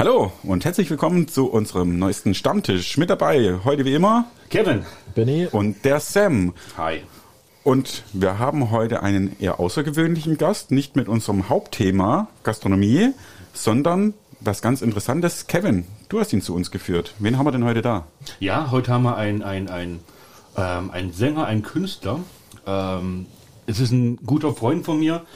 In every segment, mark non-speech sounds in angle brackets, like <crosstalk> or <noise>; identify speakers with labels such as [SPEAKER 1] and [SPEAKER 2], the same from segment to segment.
[SPEAKER 1] Hallo und herzlich willkommen zu unserem neuesten Stammtisch. Mit dabei heute wie immer
[SPEAKER 2] Kevin.
[SPEAKER 3] Benny.
[SPEAKER 1] und der Sam.
[SPEAKER 2] Hi.
[SPEAKER 1] Und wir haben heute einen eher außergewöhnlichen Gast, nicht mit unserem Hauptthema Gastronomie, sondern was ganz Interessantes. Kevin, du hast ihn zu uns geführt. Wen haben wir denn heute da?
[SPEAKER 2] Ja, heute haben wir einen ein, ein, ähm, einen Sänger, einen Künstler. Ähm, es ist ein guter Freund von mir.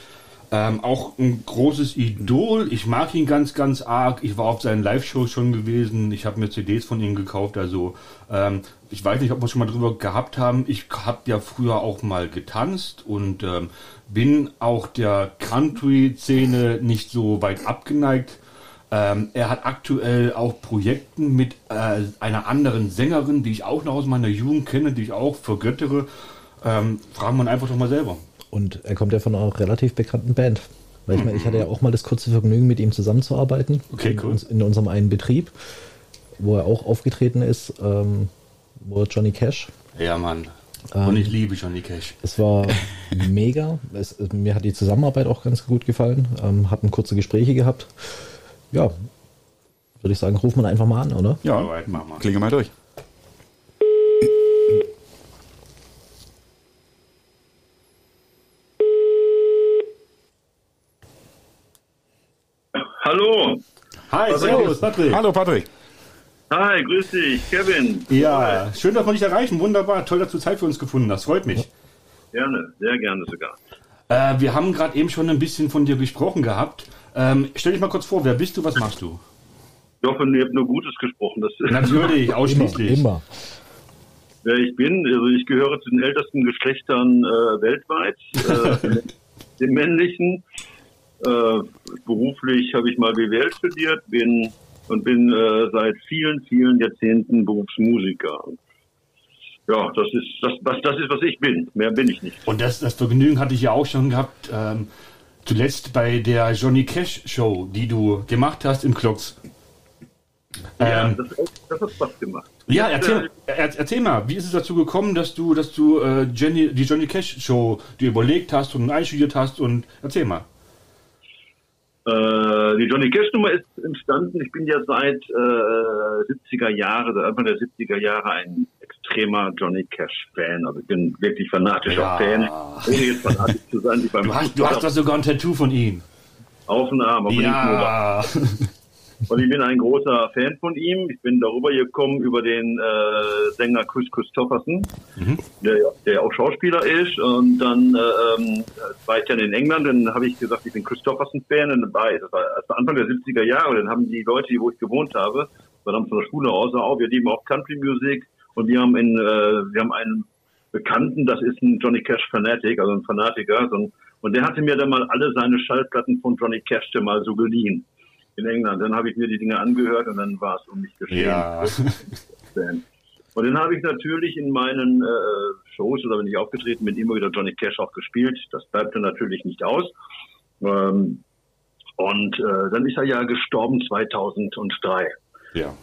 [SPEAKER 2] Ähm, auch ein großes Idol. Ich mag ihn ganz, ganz arg. Ich war auf seinen Live-Shows schon gewesen. Ich habe mir CDs von ihm gekauft. Also ähm, ich weiß nicht, ob wir schon mal drüber gehabt haben. Ich habe ja früher auch mal getanzt und ähm, bin auch der Country-Szene nicht so weit abgeneigt. Ähm, er hat aktuell auch Projekten mit äh, einer anderen Sängerin, die ich auch noch aus meiner Jugend kenne, die ich auch vergöttere. Ähm, fragen wir einfach doch mal selber.
[SPEAKER 3] Und er kommt ja von einer relativ bekannten Band. Weil ich meine, ich hatte ja auch mal das kurze Vergnügen, mit ihm zusammenzuarbeiten.
[SPEAKER 2] Okay,
[SPEAKER 3] in,
[SPEAKER 2] cool.
[SPEAKER 3] uns, in unserem einen Betrieb, wo er auch aufgetreten ist, ähm, wo Johnny Cash.
[SPEAKER 2] Ja, Mann. Und ich liebe Johnny Cash.
[SPEAKER 3] Es war <laughs> mega. Es, mir hat die Zusammenarbeit auch ganz gut gefallen. Ähm, hatten kurze Gespräche gehabt. Ja, würde ich sagen, ruft man einfach mal an, oder?
[SPEAKER 1] Ja,
[SPEAKER 2] Alright, mach mal.
[SPEAKER 1] klinge mal durch.
[SPEAKER 4] Hallo.
[SPEAKER 2] Hi, servus, Patrick.
[SPEAKER 1] Hallo Patrick.
[SPEAKER 4] Hi, grüß dich, Kevin.
[SPEAKER 2] Ja, schön, dass wir dich erreichen. Wunderbar. Toll, dass du Zeit für uns gefunden hast. Freut mich.
[SPEAKER 4] Gerne, sehr gerne sogar.
[SPEAKER 2] Äh, wir haben gerade eben schon ein bisschen von dir gesprochen gehabt. Ähm, stell dich mal kurz vor, wer bist du, was machst du?
[SPEAKER 4] Ich hoffe, ihr habt nur Gutes gesprochen. Das,
[SPEAKER 2] Natürlich,
[SPEAKER 3] Immer,
[SPEAKER 2] ausschließlich.
[SPEAKER 3] immer.
[SPEAKER 4] wer ich bin, also ich gehöre zu den ältesten Geschlechtern äh, weltweit, äh, <laughs> den männlichen. Äh, beruflich habe ich mal BWL studiert, bin und bin äh, seit vielen, vielen Jahrzehnten Berufsmusiker. Ja, das ist das, was das ist, was ich bin. Mehr bin ich nicht.
[SPEAKER 2] Und das, das Vergnügen hatte ich ja auch schon gehabt, ähm, zuletzt bei der Johnny Cash Show, die du gemacht hast im Klocks.
[SPEAKER 4] Ja,
[SPEAKER 2] Ähm,
[SPEAKER 4] das, das hat Spaß gemacht.
[SPEAKER 2] ja, erzähl,
[SPEAKER 4] äh,
[SPEAKER 2] er, erzähl mal, wie ist es dazu gekommen, dass du, dass du äh, Jenny, die Johnny Cash Show dir überlegt hast und einstudiert hast und erzähl mal.
[SPEAKER 4] Äh, die Johnny Cash Nummer ist entstanden. Ich bin ja seit äh, 70er Jahre, seit Anfang der 70er Jahre ein extremer Johnny Cash Fan. Also ich bin wirklich fanatischer
[SPEAKER 2] Ja.
[SPEAKER 4] Fan. Ohne jetzt fanatisch zu sein.
[SPEAKER 2] Du hast, du hast doch sogar ein Tattoo von ihm.
[SPEAKER 4] auf den Arm, nur.
[SPEAKER 2] Ja.
[SPEAKER 4] Und ich bin ein großer Fan von ihm. Ich bin darüber gekommen über den äh, Sänger Chris Christopherson, der, ja- der ja auch Schauspieler ist. Und dann äh, ähm, war ich dann in England, dann habe ich gesagt, ich bin Christopherson-Fan. Und dann war das war, Anfang der 70er Jahre. Dann haben die Leute, wo ich gewohnt habe, war dann von der Schule aus, auch, wir lieben auch Country Music. Und wir haben, in, äh, wir haben einen Bekannten, das ist ein Johnny Cash Fanatic, also ein Fanatiker. So ein, und der hatte mir dann mal alle seine Schallplatten von Johnny Cash dann mal so geliehen in England. Dann habe ich mir die Dinge angehört und dann war es um mich geschehen.
[SPEAKER 2] Ja. <laughs>
[SPEAKER 4] Und dann habe ich natürlich in meinen äh, Shows oder wenn ich aufgetreten bin, immer wieder Johnny Cash auch gespielt. Das bleibt dann natürlich nicht aus. Ähm, und äh, dann ist er ja gestorben 2003.
[SPEAKER 2] ja.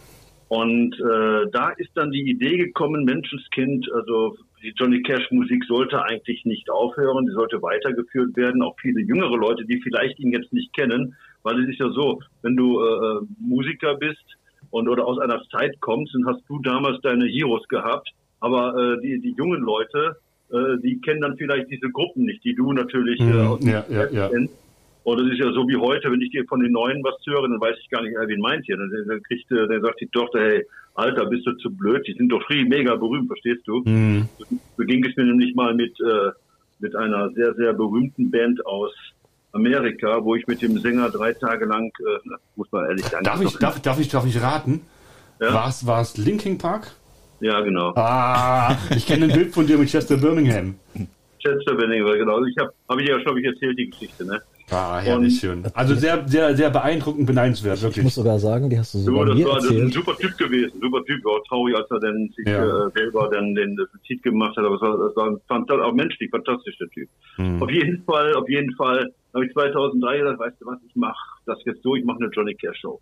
[SPEAKER 4] Und äh, da ist dann die Idee gekommen, Menschenskind, also die Johnny Cash Musik sollte eigentlich nicht aufhören, die sollte weitergeführt werden. Auch viele jüngere Leute, die vielleicht ihn jetzt nicht kennen, weil es ist ja so, wenn du äh, Musiker bist und oder aus einer Zeit kommst, dann hast du damals deine Heroes gehabt, aber äh, die, die jungen Leute, äh, die kennen dann vielleicht diese Gruppen nicht, die du natürlich äh,
[SPEAKER 2] Mhm,
[SPEAKER 4] aus dem
[SPEAKER 2] ja, ja, ja.
[SPEAKER 4] kennst. Und das ist ja so wie heute, wenn ich dir von den Neuen was höre, dann weiß ich gar nicht, äh, wen meint ihr. Dann, dann, kriegt, äh, dann sagt die Tochter, hey, Alter, bist du zu blöd? Die sind doch free, mega berühmt, verstehst du?
[SPEAKER 2] Mhm.
[SPEAKER 4] So ging es mir nämlich mal mit, äh, mit einer sehr, sehr berühmten Band aus Amerika, wo ich mit dem Sänger drei Tage lang, äh, muss man ehrlich sagen,
[SPEAKER 2] Darf ich, darf, darf ich, darf ich raten?
[SPEAKER 4] Ja.
[SPEAKER 2] War's, war's Linkin Park?
[SPEAKER 4] ja genau.
[SPEAKER 2] Ah, ich kenne ein Bild von dir mit Chester Birmingham.
[SPEAKER 4] Chester Benning, genau. Ich habe, habe ich ja schon, hab ich erzählt die Geschichte, ne?
[SPEAKER 2] Ah, herrlich schön. Also sehr, sehr, sehr beeindruckend, beneidenswert,
[SPEAKER 3] Ich muss
[SPEAKER 2] wirklich.
[SPEAKER 3] sogar sagen, die hast du
[SPEAKER 4] So,
[SPEAKER 3] sogar
[SPEAKER 4] das
[SPEAKER 3] mir
[SPEAKER 4] war das ist ein
[SPEAKER 3] erzählt.
[SPEAKER 4] super Typ gewesen, super Typ. War auch traurig, als er dann sich
[SPEAKER 2] Ja.
[SPEAKER 4] äh, selber dann den Suizid gemacht hat. Aber es war, das war ein fanta- auch menschlich fantastischer Typ.
[SPEAKER 2] Hm.
[SPEAKER 4] Auf jeden Fall, auf jeden Fall habe ich 2003 gesagt, weißt du was, ich mache das jetzt so, ich mache eine Johnny Cash Show.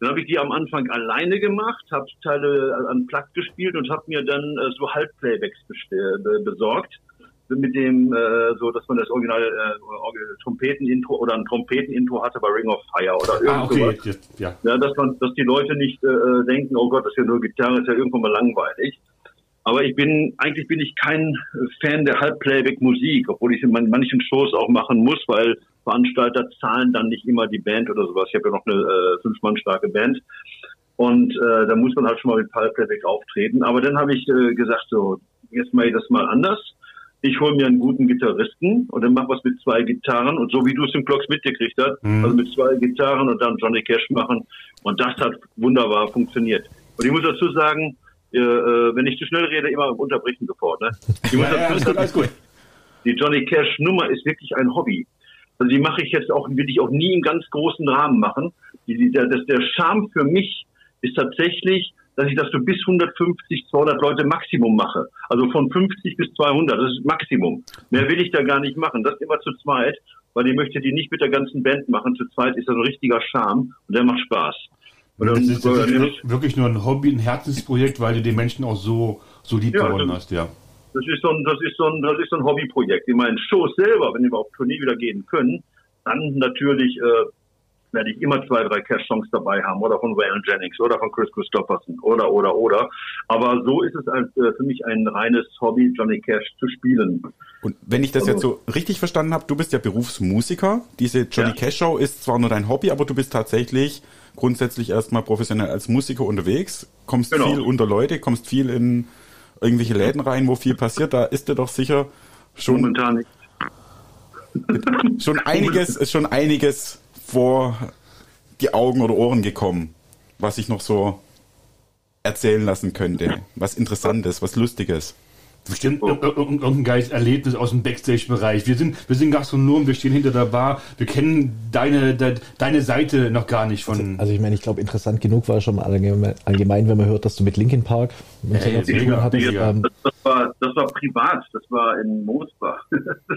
[SPEAKER 4] Dann habe ich die am Anfang alleine gemacht, habe Teile an Plug gespielt und habe mir dann äh, so Halbplaybacks besorgt mit dem, äh, so, dass man das originale äh, Trompeten-Intro oder ein Trompeten-Intro hatte bei Ring of Fire oder
[SPEAKER 2] Ah, okay.
[SPEAKER 4] irgendwas.
[SPEAKER 2] Ja.
[SPEAKER 4] Ja, dass man, dass die Leute nicht äh, denken, oh Gott, das ist ja nur Gitarre, ist ja irgendwann mal langweilig. Aber ich bin, eigentlich bin ich kein Fan der Halbplayback-Musik, obwohl ich es in man- manchen Shows auch machen muss, weil Veranstalter zahlen dann nicht immer die Band oder sowas. Ich habe ja noch eine äh, fünf Mann starke Band. Und äh, da muss man halt schon mal mit Halbplayback auftreten. Aber dann habe ich äh, gesagt, so, jetzt mache ich das mal anders. Ich hole mir einen guten Gitarristen und dann mach was mit zwei Gitarren und so wie du es im Clocks mitgekriegt hast,
[SPEAKER 2] Mhm.
[SPEAKER 4] also mit zwei Gitarren und dann Johnny Cash machen. Und das hat wunderbar funktioniert. Und ich muss dazu sagen, äh, äh, wenn ich zu schnell rede, immer unterbrechen sofort. Ne? <laughs> Ich muss
[SPEAKER 2] Ja, ja,
[SPEAKER 4] dazu
[SPEAKER 2] alles gut,
[SPEAKER 4] sagen,
[SPEAKER 2] alles gut.
[SPEAKER 4] die Johnny Cash Nummer ist wirklich ein Hobby. Also die mache ich jetzt auch, will ich auch nie im ganz großen Rahmen machen. Die, die, der, das, der Charme für mich ist tatsächlich, dass ich das so bis 150, 200 Leute Maximum mache. Also von 50 bis 200, das ist Maximum. Mehr will ich da gar nicht machen. Das immer zu zweit, weil ich möchte die nicht mit der ganzen Band machen. Zu zweit ist das ein richtiger Charme und der macht Spaß. Und
[SPEAKER 2] Das ist, das ist
[SPEAKER 4] ich-
[SPEAKER 2] wirklich nur ein Hobby, ein Herzensprojekt, weil du den Menschen auch so, so lieb
[SPEAKER 4] Ja,
[SPEAKER 2] gewonnen hast, ja.
[SPEAKER 4] Das ist so ein, das ist so ein, das ist so ein Hobbyprojekt. In meinen Shows selber, wenn wir auf Tournee wieder gehen können, dann natürlich äh, werde ich immer zwei, drei Cash-Songs dabei haben oder von Waylon Jennings oder von Chris Christopherson oder, oder, oder. Aber so ist es als, äh, für mich ein reines Hobby, Johnny Cash zu spielen.
[SPEAKER 1] Und wenn ich das
[SPEAKER 4] Also-
[SPEAKER 1] jetzt so richtig verstanden habe, du bist ja Berufsmusiker. Diese Johnny
[SPEAKER 4] Ja.
[SPEAKER 1] Cash Show ist zwar nur dein Hobby, aber du bist tatsächlich grundsätzlich erstmal professionell als Musiker unterwegs, kommst
[SPEAKER 4] Genau.
[SPEAKER 1] viel unter Leute, kommst viel in irgendwelche Läden rein, wo viel passiert. Da ist dir doch sicher schon,
[SPEAKER 4] Momentan nicht. <laughs>
[SPEAKER 1] schon einiges, schon einiges vor die Augen oder Ohren gekommen, was ich noch so erzählen lassen könnte. Was Interessantes, was Lustiges.
[SPEAKER 2] Bestimmt ir- ir- irgendein geiles Erlebnis aus dem Backstage-Bereich. Wir sind, wir sind Gastronomen, wir stehen hinter der Bar, wir kennen deine, de, deine Seite noch gar nicht von.
[SPEAKER 3] Also ich meine, ich glaube, interessant genug war schon mal allgemein, wenn man hört, dass du mit Linkin Park mit
[SPEAKER 2] Ey,
[SPEAKER 3] Sänger zu tun hattest.
[SPEAKER 2] mega.
[SPEAKER 3] Ähm,
[SPEAKER 4] Das, das, war, das war privat, das war in Moosbach.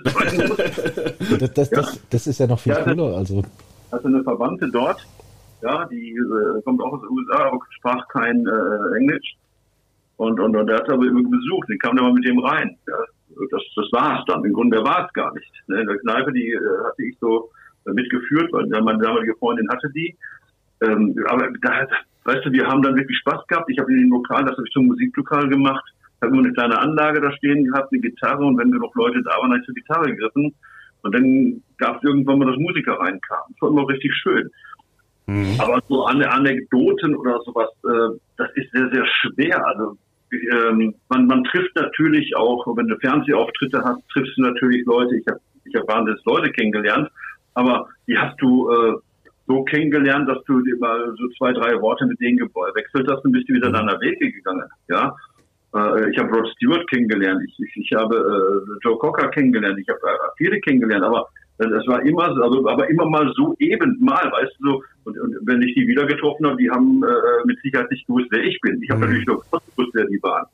[SPEAKER 4] Das war in Moosbach.
[SPEAKER 3] das, das, das, das ist ja noch viel
[SPEAKER 4] Ja, das-
[SPEAKER 3] cooler. Also
[SPEAKER 4] hatte eine Verwandte dort, ja, die äh, kommt auch aus den USA, aber sprach kein äh, Englisch. Und, und, und er hat aber immer besucht, ich kam da mal mit dem rein. Ja. Das, das war's dann. Im Grunde war es gar nicht. Ne? In der Kneipe, die äh, hatte ich so äh, mitgeführt, weil meine damalige Freundin hatte die. Ähm, aber da, weißt du, wir haben dann wirklich Spaß gehabt. Ich habe in dem Lokal, das habe ich zum Musiklokal gemacht, habe nur eine kleine Anlage da stehen gehabt, eine Gitarre und wenn genug Leute da waren, habe ich zur Gitarre gegriffen. Und dann gab es irgendwann mal, dass Musiker reinkamen. Das war immer richtig schön. Aber so Ane Anekdoten oder sowas, äh, das ist sehr, sehr schwer. Also ähm, man, man trifft natürlich auch, wenn du Fernsehauftritte hast, triffst du natürlich Leute. Ich habe ich hab wahnsinnig Leute kennengelernt, aber die hast du äh, so kennengelernt, dass du dir mal so zwei, drei Worte mit denen gewechselt hast und bist du wieder deiner Wege gegangen. Ja, ich habe Rod Stewart kennengelernt, ich, ich, ich habe äh, Joe Cocker kennengelernt, ich habe äh, viele kennengelernt, aber äh, das war immer so, also, aber immer mal so eben mal, weißt du, so, und, und wenn ich die wieder getroffen habe, die haben äh, mit Sicherheit nicht gewusst, wer ich bin. Ich habe
[SPEAKER 2] Mhm.
[SPEAKER 4] natürlich nur gewusst, wer die waren.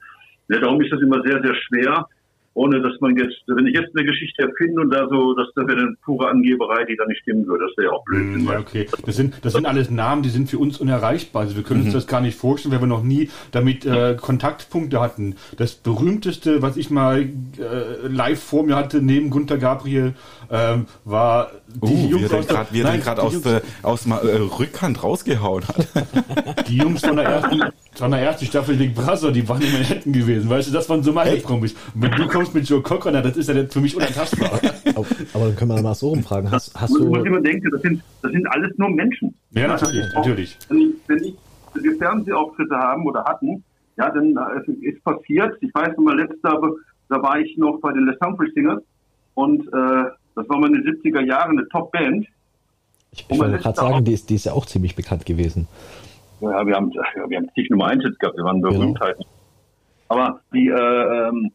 [SPEAKER 4] Ja, darum ist das immer sehr, sehr schwer, ohne dass man jetzt, wenn ich jetzt eine Geschichte erfinde und da so, das, das wäre eine pure Angeberei, die dann nicht stimmen würde. Das wäre ja auch blöd.
[SPEAKER 2] Ja, okay. Das sind, das sind alles Namen, die sind für uns unerreichbar. Also wir können
[SPEAKER 1] Mhm.
[SPEAKER 2] uns das gar nicht vorstellen, weil wir noch nie damit äh, Kontaktpunkte hatten. Das berühmteste, was ich mal äh, live vor mir hatte, neben Gunter Gabriel, ähm, war
[SPEAKER 1] Uh, wie er den
[SPEAKER 2] aus der-
[SPEAKER 1] gerade wie er den
[SPEAKER 2] Nein,
[SPEAKER 1] gerade
[SPEAKER 2] die
[SPEAKER 1] aus
[SPEAKER 2] Jungs-
[SPEAKER 1] der aus der äh, Rückhand rausgehauen hat.
[SPEAKER 2] Die Jungs von der ersten, von der ersten Staffel Big Brother, die waren in Manhattan gewesen, weißt du, das waren so meine Promis. Und wenn du kommst mit Joe Cocker, na, das ist ja für mich unantastbar. <laughs>
[SPEAKER 3] aber, aber dann können wir mal so rumfragen. Hast, hast
[SPEAKER 4] muss,
[SPEAKER 3] du,
[SPEAKER 4] muss immer denken, das sind, das sind alles nur Menschen.
[SPEAKER 2] Ja, natürlich, natürlich.
[SPEAKER 4] Wenn ich, wenn ich wenn wir Fernsehauftritte haben oder hatten, ja, dann äh, ist passiert. Ich weiß noch mal, letztes Jahr, da war ich noch bei den Les Humphrey Singers und äh, das war mal in den 70er Jahren eine Top-Band.
[SPEAKER 3] ich, ich wollte gerade sagen,
[SPEAKER 4] auch-
[SPEAKER 3] die ist, die ist ja auch ziemlich bekannt gewesen.
[SPEAKER 4] Ja, wir haben, ja, wir haben zig Nummer 1 Hits gehabt, wir waren Berühmtheiten. Aber die, äh, ähm,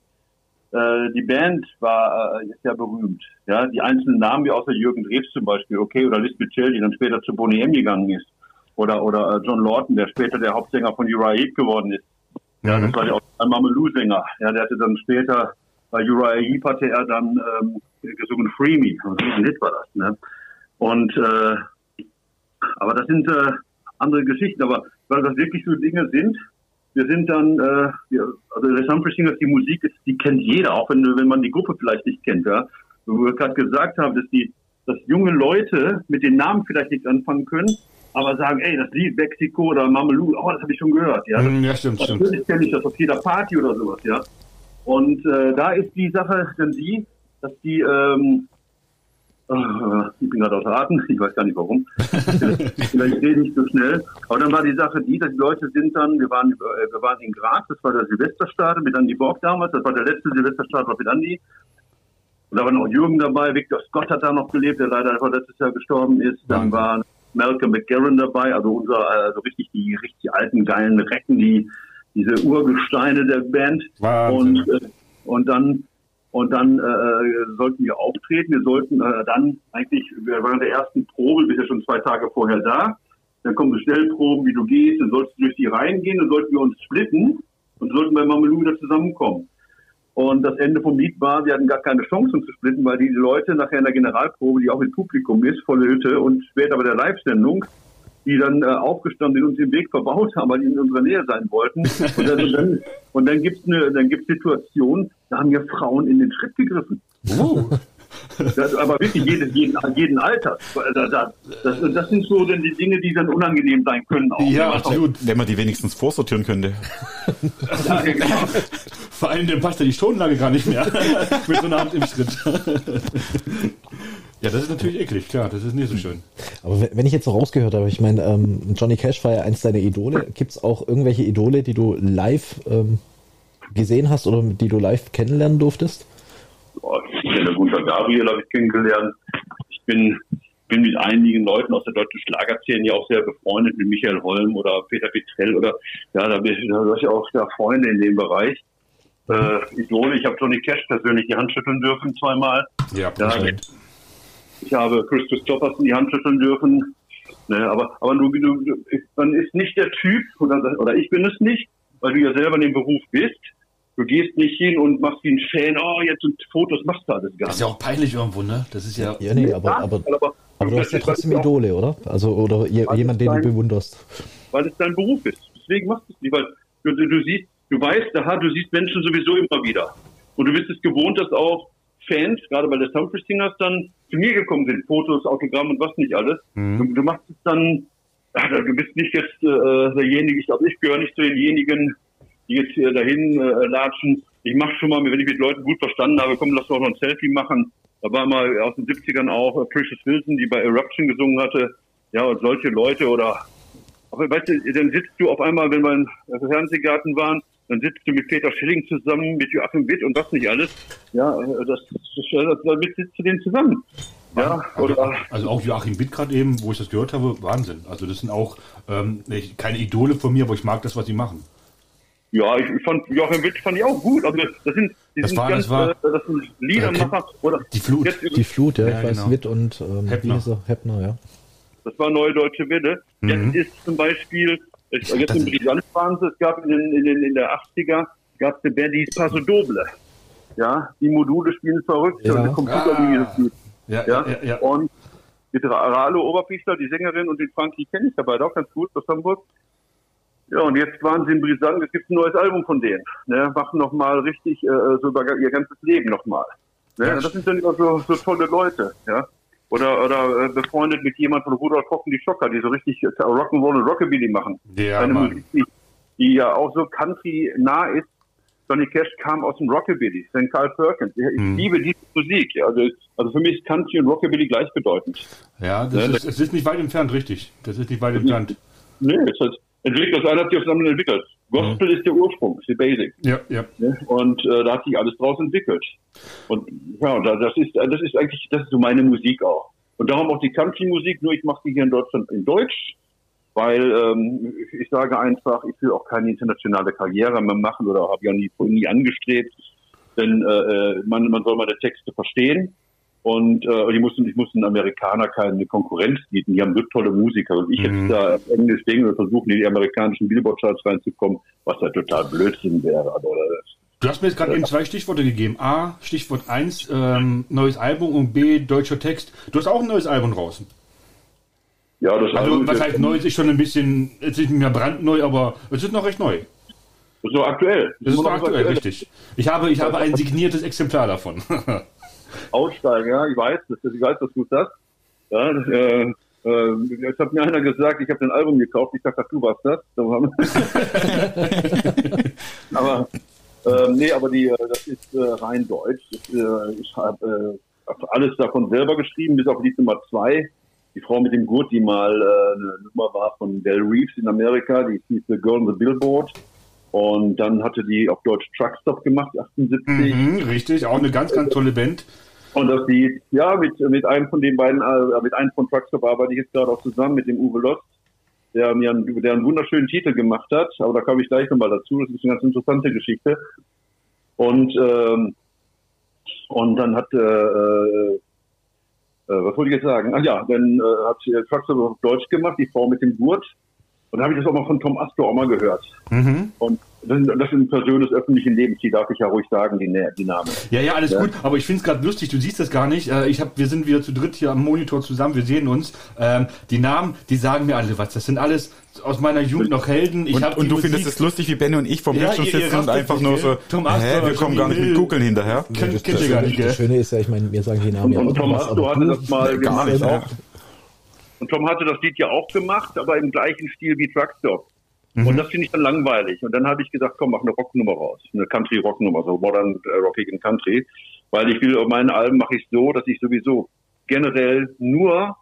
[SPEAKER 4] äh, die Band war äh, ist ja berühmt. Ja, die einzelnen Namen, wie außer Jürgen Drews zum Beispiel, okay, oder Liz Mitchell, die dann später zu Boney M gegangen ist. Oder, oder äh, John Lawton, der später der Hauptsänger von Uriah Heep geworden ist. Ja, das war ja auch ein Mamelou-Sänger. Ja, der hatte dann später, bei Uriah Heep hatte er dann ähm, gesungen Free Me. Also ein Hit war das, ne? Und, äh, aber das sind äh, andere Geschichten. Aber weil das wirklich so Dinge sind, wir sind dann, äh, wir, also der Sunfish Singers, die Musik ist, die kennt jeder, auch wenn, wenn man die Gruppe vielleicht nicht kennt, ja. Wo wir gerade gesagt haben, dass die, dass junge Leute mit den Namen vielleicht nichts anfangen können, aber sagen, ey, das Lied Mexiko oder Mamelou, oh, das habe ich schon gehört, ja.
[SPEAKER 2] Mm, ja, stimmt, stimmt.
[SPEAKER 4] Natürlich kenne ich das auf jeder Party oder sowas, ja. Und äh, da ist die Sache dann die, dass die, ähm, äh, ich bin gerade außer Atem, ich weiß gar nicht warum. <laughs> Vielleicht rede ich so schnell. Aber dann war die Sache die, dass die Leute sind dann, wir waren, äh, wir waren in Graz, das war der Silvesterstart mit Andy Borg damals, das war der letzte Silvesterstart mit Andy. Und da war noch Jürgen dabei, Victor Scott hat da noch gelebt, der leider letztes Jahr gestorben ist. Dann war Malcolm McGarren dabei, also unser, also richtig die richtig alten geilen Recken, die diese Urgesteine der Band.
[SPEAKER 2] Wahnsinn.
[SPEAKER 4] Und, äh, und dann und dann äh, sollten wir auftreten. Wir sollten äh, dann eigentlich, wir waren der ersten Probe, bist ja schon zwei Tage vorher da. Dann kommen so Schnellproben, wie du gehst, dann sollst du durch die Reihen gehen, dann sollten wir uns splitten und sollten bei Mamelou wieder zusammenkommen. Und das Ende vom Lied war, wir hatten gar keine Chance, uns zu splitten, weil die Leute nachher in der Generalprobe, die auch mit Publikum ist, volle Hütte und später bei der Live-Sendung, die dann äh, aufgestanden sind und uns den Weg verbaut haben, weil die in unserer Nähe sein wollten. Und dann, und dann, <laughs> und dann gibt's eine, dann gibt's Situationen, da haben wir Frauen in den Schritt gegriffen.
[SPEAKER 2] Oh.
[SPEAKER 4] Das, aber wirklich jeden, jeden, jeden Alters. Das, das, das sind so denn die Dinge, die dann unangenehm sein können. Auch.
[SPEAKER 2] Ja,
[SPEAKER 4] Wenn man-
[SPEAKER 2] absolut.
[SPEAKER 1] Wenn man die wenigstens vorsortieren könnte. <laughs>
[SPEAKER 4] Ja, genau.
[SPEAKER 2] Vor allem, dann passt ja die Stundenlage gar nicht mehr. <laughs> Mit so einer Hand im Schritt. ja, das ist natürlich eklig, klar, das ist nicht so schön.
[SPEAKER 3] Aber wenn- wenn ich jetzt so rausgehört habe, ich meine, ähm, Johnny Cash war ja eins deiner Idole. Gibt es auch irgendwelche Idole, die du live ähm, gesehen hast oder die du live kennenlernen durftest?
[SPEAKER 4] Ich kenne Gunther Gabriel, habe ich kennengelernt. Ich bin, bin mit einigen Leuten aus der deutschen Schlagerszene ja auch sehr befreundet, mit Michael Holm oder Peter Petrell oder ja, da bin ich, da habe ich auch da Freunde in dem Bereich. Äh, Idole, ich habe Johnny Cash persönlich die Hand schütteln dürfen zweimal.
[SPEAKER 2] Ja,
[SPEAKER 4] Ja. Ich habe Chris Christopherson die Hand schütteln dürfen. Ne, aber aber du, du, du, man ist nicht der Typ, oder, oder ich bin es nicht, weil du ja selber in dem Beruf bist. Du gehst nicht hin und machst wie ein Fan, oh, jetzt sind Fotos, machst du alles gar
[SPEAKER 2] Das ist
[SPEAKER 4] nicht.
[SPEAKER 2] ja auch peinlich irgendwo, ne? Das ist ja.
[SPEAKER 3] Ja, nee, aber, aber, aber du hast ja trotzdem Idole, oder? Also, oder je, jemand, den du
[SPEAKER 4] sein.
[SPEAKER 3] bewunderst.
[SPEAKER 4] weil es dein Beruf ist. Deswegen machst du es nicht, weil du, du, du siehst, du weißt, aha, du siehst Menschen sowieso immer wieder. Und du bist es gewohnt, dass auch Fans, gerade bei der Soundfish Singers, dann zu mir gekommen sind, Fotos, Autogramm und was nicht alles. Du, du machst es dann, ja, du bist nicht jetzt äh, derjenige, ich glaube, ich gehöre nicht zu denjenigen, die jetzt hier dahin äh, latschen. Ich mache schon mal, wenn ich mit Leuten gut verstanden habe, komm, lass doch noch ein Selfie machen. Da war mal aus den 70ern auch äh, Precious Wilson, die bei Eruption gesungen hatte. Ja, und solche Leute oder aber weißt du, dann sitzt du auf einmal, wenn wir im Fernsehgarten waren, dann sitzt du mit Peter Schilling zusammen, mit Joachim Witt und was nicht alles. Ja, äh, das, das, damit sitzt du den zusammen. Ja, oder
[SPEAKER 2] Also auch Joachim Witt gerade eben, wo ich das gehört habe, Wahnsinn. Also das sind auch ähm, keine Idole von mir, aber ich mag das, was sie machen.
[SPEAKER 4] Ja, ich ich fand Joachim Witt fand ich auch gut. Also das sind, die
[SPEAKER 2] Das
[SPEAKER 4] sind
[SPEAKER 2] war-
[SPEAKER 4] ganz,
[SPEAKER 2] das war-
[SPEAKER 4] äh, das sind Liedermacher oder
[SPEAKER 2] Die Flut.
[SPEAKER 4] Jetzt,
[SPEAKER 3] Die Flut, ja,
[SPEAKER 2] Ja,
[SPEAKER 3] ich weiß,
[SPEAKER 2] genau.
[SPEAKER 3] Witt und ähm,
[SPEAKER 2] Heppner.
[SPEAKER 3] er? Heppner, ja.
[SPEAKER 4] Das war Neue Deutsche Welle.
[SPEAKER 2] Mhm.
[SPEAKER 4] Jetzt ist zum Beispiel, ich, jetzt waren sie, es gab in, den, in, den, in der 80er, gab es eine Band, die hieß Paso Doble. Ja, die Module spielen verrückt
[SPEAKER 3] Ja.
[SPEAKER 4] und der Computerlinie
[SPEAKER 2] Ah.
[SPEAKER 4] spielt.
[SPEAKER 2] Ja,
[SPEAKER 4] Ja,
[SPEAKER 2] ja, ja.
[SPEAKER 4] und mit Ralo Oberpichler, die Sängerin und den Frankie kenne ich dabei auch ganz gut aus Hamburg. Ja, und jetzt waren sie in Brisant, es gibt ein neues Album von denen. Ne, machen nochmal richtig, äh, so über ihr ganzes Leben nochmal. Ne,
[SPEAKER 2] Ja.
[SPEAKER 4] das sind dann immer so, so tolle Leute, ja. Oder, oder äh, befreundet mit jemand von Rudolf Hocken, die Schocker, die so richtig äh, Rock'n'Roll und Rockabilly machen.
[SPEAKER 2] Ja,
[SPEAKER 4] Eine. Musik, die, die ja auch so country nah ist. Johnny Cash kam aus dem Rockabilly, St. Carl Perkins. Ich,
[SPEAKER 2] Mhm.
[SPEAKER 4] liebe diese Musik. Also, also für mich ist Country und Rockabilly gleichbedeutend.
[SPEAKER 2] Ja, das
[SPEAKER 4] Ja,
[SPEAKER 2] ist, es ist nicht weit entfernt, richtig. Das ist nicht weit entfernt.
[SPEAKER 4] Nee, es hat entwickelt, das eine hat sich aufs andere entwickelt. Gospel ist der Ursprung, ist die Basic.
[SPEAKER 2] Ja, ja.
[SPEAKER 4] Ne? Und äh, da hat sich alles draus entwickelt. Und ja, und da- das ist das ist eigentlich das ist so meine Musik auch. Und darum auch die Country-Musik, nur ich mache die hier in Deutschland in Deutsch, weil ähm, ich sage einfach, ich will auch keine internationale Karriere mehr machen oder habe ja nie, nie angestrebt, denn äh, man, man soll meine Texte verstehen. Und äh, ich muss, ich muss den Amerikaner keine Konkurrenz bieten. Die haben so tolle Musiker. Und ich
[SPEAKER 2] Mhm.
[SPEAKER 4] jetzt da auf Englisch singen und versuchen, in die amerikanischen Billboard-Charts reinzukommen, was ja total Blödsinn wäre. Also, das-
[SPEAKER 2] Du hast mir jetzt gerade eben zwei Stichworte gegeben. A, Stichwort 1, ähm, neues Album und B, deutscher Text. Du hast auch ein neues Album draußen.
[SPEAKER 4] ja, das
[SPEAKER 2] Also,
[SPEAKER 4] Album
[SPEAKER 2] was heißt neu? Ist schon ein bisschen, es ist nicht mehr brandneu, aber es ist noch recht neu.
[SPEAKER 4] Das ist noch aktuell.
[SPEAKER 2] Das ist noch aktuell, richtig. Ich habe, ich habe ein signiertes Exemplar davon. <laughs>
[SPEAKER 4] Aussteigen, ja, ich weiß, dass, ich weiß, dass du das. Ja, äh, äh, jetzt hat mir einer gesagt, ich habe ein Album gekauft. Ich dachte, ach, du warst das. <laughs> aber äh, nee, aber die, äh, das ist äh, rein deutsch. Ich, äh, ich habe äh, alles davon selber geschrieben, bis auf Lied Nummer zwei. Die Frau mit dem Gurt, die mal äh, eine Nummer war von Del Reeves in Amerika, die hieß The Girl on the Billboard. Und dann hatte die auf Deutsch Truckstop gemacht, 78.
[SPEAKER 2] Mhm, richtig, auch eine ganz, ganz tolle Band.
[SPEAKER 4] Und das Lied, ja, mit, mit einem von den beiden, äh, mit einem von Truckstop arbeite ich jetzt gerade auch zusammen, mit dem Uwe Lost, der mir einen, der einen wunderschönen Titel gemacht hat, aber da komme ich gleich nochmal dazu, das ist eine ganz interessante Geschichte. Und, ähm, und dann hat, äh, äh, was wollte ich jetzt sagen? Ach ja, dann äh, hat Truckstop auf Deutsch gemacht, die Frau mit dem Gurt. Und da habe ich das auch mal von Tom Astor auch mal gehört.
[SPEAKER 2] Mhm.
[SPEAKER 4] Und das ist, das ist ein Person des öffentlichen Lebens, die darf ich ja ruhig sagen, die, die Namen.
[SPEAKER 2] Ja, ja, alles ja. gut, aber ich finde es gerade lustig, du siehst das gar nicht. Äh, ich hab, wir sind wieder zu dritt hier am Monitor zusammen, wir sehen uns. Ähm, die Namen, die sagen mir alle was. Das sind alles aus meiner Jugend noch Helden. Ich
[SPEAKER 1] und, und du
[SPEAKER 2] Musik
[SPEAKER 1] findest es lustig, wie Benny und ich vom
[SPEAKER 2] Ja,
[SPEAKER 1] Bildschirm sitzen und einfach nur so,
[SPEAKER 2] Tom
[SPEAKER 1] hä,
[SPEAKER 2] Astor,
[SPEAKER 1] wir kommen gar nicht mit. Googeln hinterher.
[SPEAKER 2] Kennt,
[SPEAKER 3] das, das,
[SPEAKER 2] ihr gar nicht,
[SPEAKER 3] das? Schöne ist ja, ich meine, wir sagen die Namen
[SPEAKER 4] Und,
[SPEAKER 3] ja
[SPEAKER 4] und Tom Astor hatte das mal <laughs>
[SPEAKER 3] gar
[SPEAKER 4] gemacht. Und Tom hatte das Lied ja auch gemacht, aber im gleichen Stil wie Truckstop.
[SPEAKER 2] Mhm.
[SPEAKER 4] Und das finde ich dann langweilig. Und dann habe ich gesagt, komm, mach eine Rocknummer raus. Eine Country-Rocknummer, so Modern äh, Rockigen Country. Weil ich will, auf meinen Alben mache ich so, dass ich sowieso generell nur,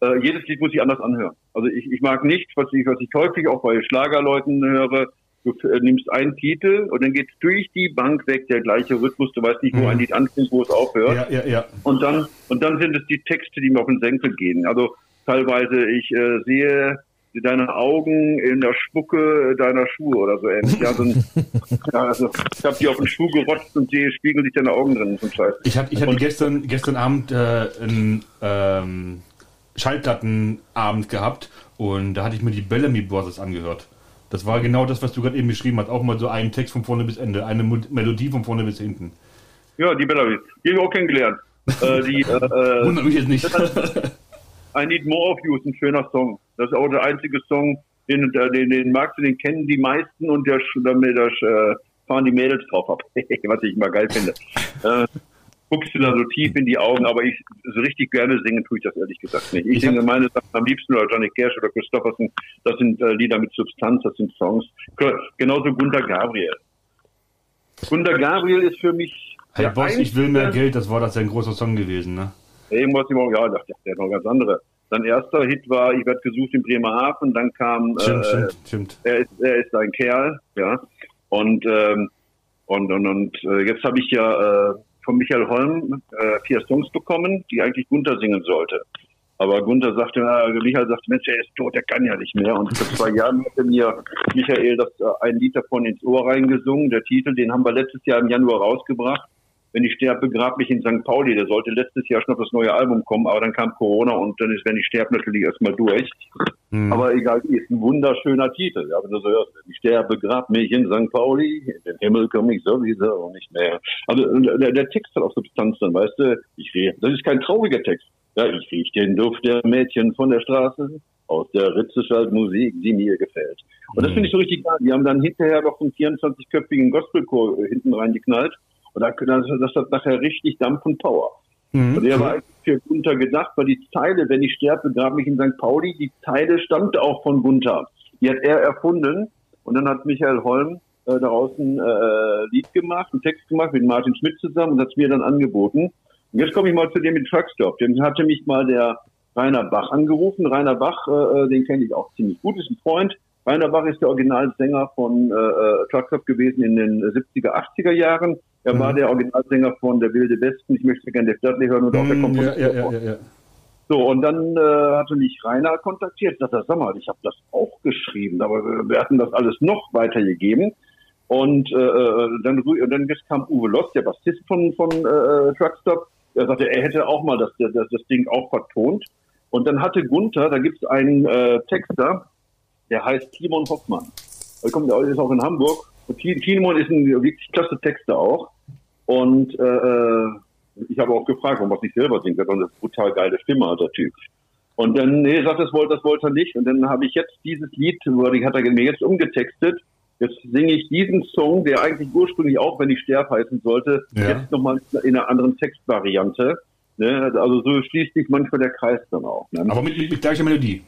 [SPEAKER 4] äh, jedes Lied muss ich anders anhören. Also ich, ich mag nicht, was ich, was ich häufig auch bei Schlagerleuten höre, du äh, nimmst einen Titel und dann geht durch die Bank weg der gleiche Rhythmus, du weißt nicht, wo
[SPEAKER 2] Mhm.
[SPEAKER 4] ein Lied anfängt, wo es aufhört.
[SPEAKER 2] Ja, ja, ja.
[SPEAKER 4] Und dann, und dann sind es die Texte, die mir auf den Senkel gehen. Also teilweise, ich äh, sehe deine Augen in der Spucke deiner Schuhe oder so ähnlich. Ja, so ein, <laughs> ja, also, ich habe die auf den Schuh gerotzt und sehe, spiegeln sich deine Augen drin. So Scheiß.
[SPEAKER 2] Ich, hab, ich hatte gestern, gestern Abend äh, einen ähm, Schallplattenabend gehabt und da hatte ich mir die Bellamy Brothers angehört. Das war genau das, was du gerade eben beschrieben hast. Auch mal so einen Text von vorne bis Ende, eine Melodie von vorne bis hinten.
[SPEAKER 4] Ja, die Bellamy. Die habe ich auch kennengelernt. äh, die, äh, äh,
[SPEAKER 2] Wundert mich jetzt nicht.
[SPEAKER 4] I Need More of You ist ein schöner Song. Das ist auch der einzige Song, den, den, den magst du, den kennen die meisten und der, damit da äh, fahren die Mädels drauf ab. <laughs> Was ich immer geil finde. Äh, guckst du da so tief in die Augen, aber ich so richtig gerne singen tue ich das ehrlich gesagt nicht. Ich,
[SPEAKER 2] Ich
[SPEAKER 4] singe meine Sachen am liebsten oder Johnny Cash oder Christopherson. Das sind äh, Lieder mit Substanz, das sind Songs. Genauso Gunter Gabriel. Gunter Gabriel ist für mich
[SPEAKER 2] Hey
[SPEAKER 4] der
[SPEAKER 2] Boss, ich will mehr Geld, das war das ein großer Song gewesen, ne?
[SPEAKER 4] Irgendwas im ja, dachte ich, der hat noch ganz andere. Sein erster Hit war Ich werde gesucht in Bremerhaven, dann kam
[SPEAKER 2] Stimmt,
[SPEAKER 4] äh,
[SPEAKER 2] stimmt, stimmt.
[SPEAKER 4] er ist er ist ein Kerl, ja. Und ähm, und und, und äh, jetzt habe ich ja äh, von Michael Holm äh, vier Songs bekommen, die eigentlich Gunther singen sollte. Aber Gunther sagte, äh, Michael sagte, Mensch, er ist tot, er kann ja nicht mehr. Und vor zwei Jahren hatte mir Michael das äh, ein Lied davon ins Ohr reingesungen. Der Titel, den haben wir letztes Jahr im Januar rausgebracht. Wenn ich sterbe, begrab mich in St. Pauli. Der sollte letztes Jahr schon auf das neue Album kommen, aber dann kam Corona und dann ist, wenn ich sterbe, natürlich erstmal durch.
[SPEAKER 2] Hm.
[SPEAKER 4] Aber egal, ist ein wunderschöner Titel. Ja, wenn du so hörst, wenn ich sterbe, grab mich in St. Pauli, in den Himmel komme ich sowieso nicht mehr. Also der, der Text hat auch Substanz dann, weißt du, ich riech, das ist kein trauriger Text. Ja, ich riech den Duft der Mädchen von der Straße, aus der Ritze schallt Musik, die mir gefällt. Und das
[SPEAKER 2] Mhm.
[SPEAKER 4] finde ich so richtig geil. Die haben dann hinterher noch einen 24-köpfigen Gospelchor äh, hinten reingeknallt. Und da, das, hat nachher richtig Dampf und Power.
[SPEAKER 2] Mhm.
[SPEAKER 4] Und der war eigentlich für Gunther gedacht, weil die Zeile, wenn ich sterbe, begrab mich in St. Pauli, die Zeile stammte auch von Gunther. Die hat er erfunden und dann hat Michael Holm äh, daraus ein äh, Lied gemacht, einen Text gemacht mit Martin Schmidt zusammen und hat es mir dann angeboten. Und jetzt komme ich mal zu dem mit Truckstop. Den hatte mich mal der Rainer Bach angerufen. Rainer Bach, äh, den kenne ich auch ziemlich gut, ist ein Freund. Rainer Bach ist der Originalsänger von äh, äh, Truckstop gewesen in den 70er, 80er Jahren. Er war
[SPEAKER 2] Mhm.
[SPEAKER 4] der Originalsänger von Der Wilde Westen. Ich möchte gerne Def Dudley hören und auch der
[SPEAKER 2] Hm, ja,
[SPEAKER 4] Komponist.
[SPEAKER 2] ja, ja, ja, ja.
[SPEAKER 4] So, und dann äh, hatte mich Rainer kontaktiert, sagt er, sag mal, ich habe das auch geschrieben, aber wir hatten das alles noch weitergegeben. Und äh, äh, dann, und dann kam Uwe Loss, der Bassist von, von äh, Truckstop, der sagte, er hätte auch mal das, das, das Ding auch vertont. Und dann hatte Gunther, da gibt es einen äh, Texter, der heißt Timon Hoffmann. Der kommt, der ist auch in Hamburg. Und Ti- Timon ist ein wirklich klasse Texter auch. Und äh, äh, ich habe auch gefragt, warum es nicht selber singt. Er hat eine brutal geile Stimme, hat der Typ. Und dann, nee, sagt, das wollte, das wollte er nicht. Und dann habe ich jetzt dieses Lied, hat er mir jetzt umgetextet. Jetzt singe ich diesen Song, der eigentlich ursprünglich auch, wenn ich sterbe, heißen sollte,
[SPEAKER 2] Ja.
[SPEAKER 4] jetzt nochmal in einer anderen Textvariante. Ne? Also so schließt sich manchmal der Kreis dann auch. Ne?
[SPEAKER 2] Aber mit, mit, mit gleicher Melodie.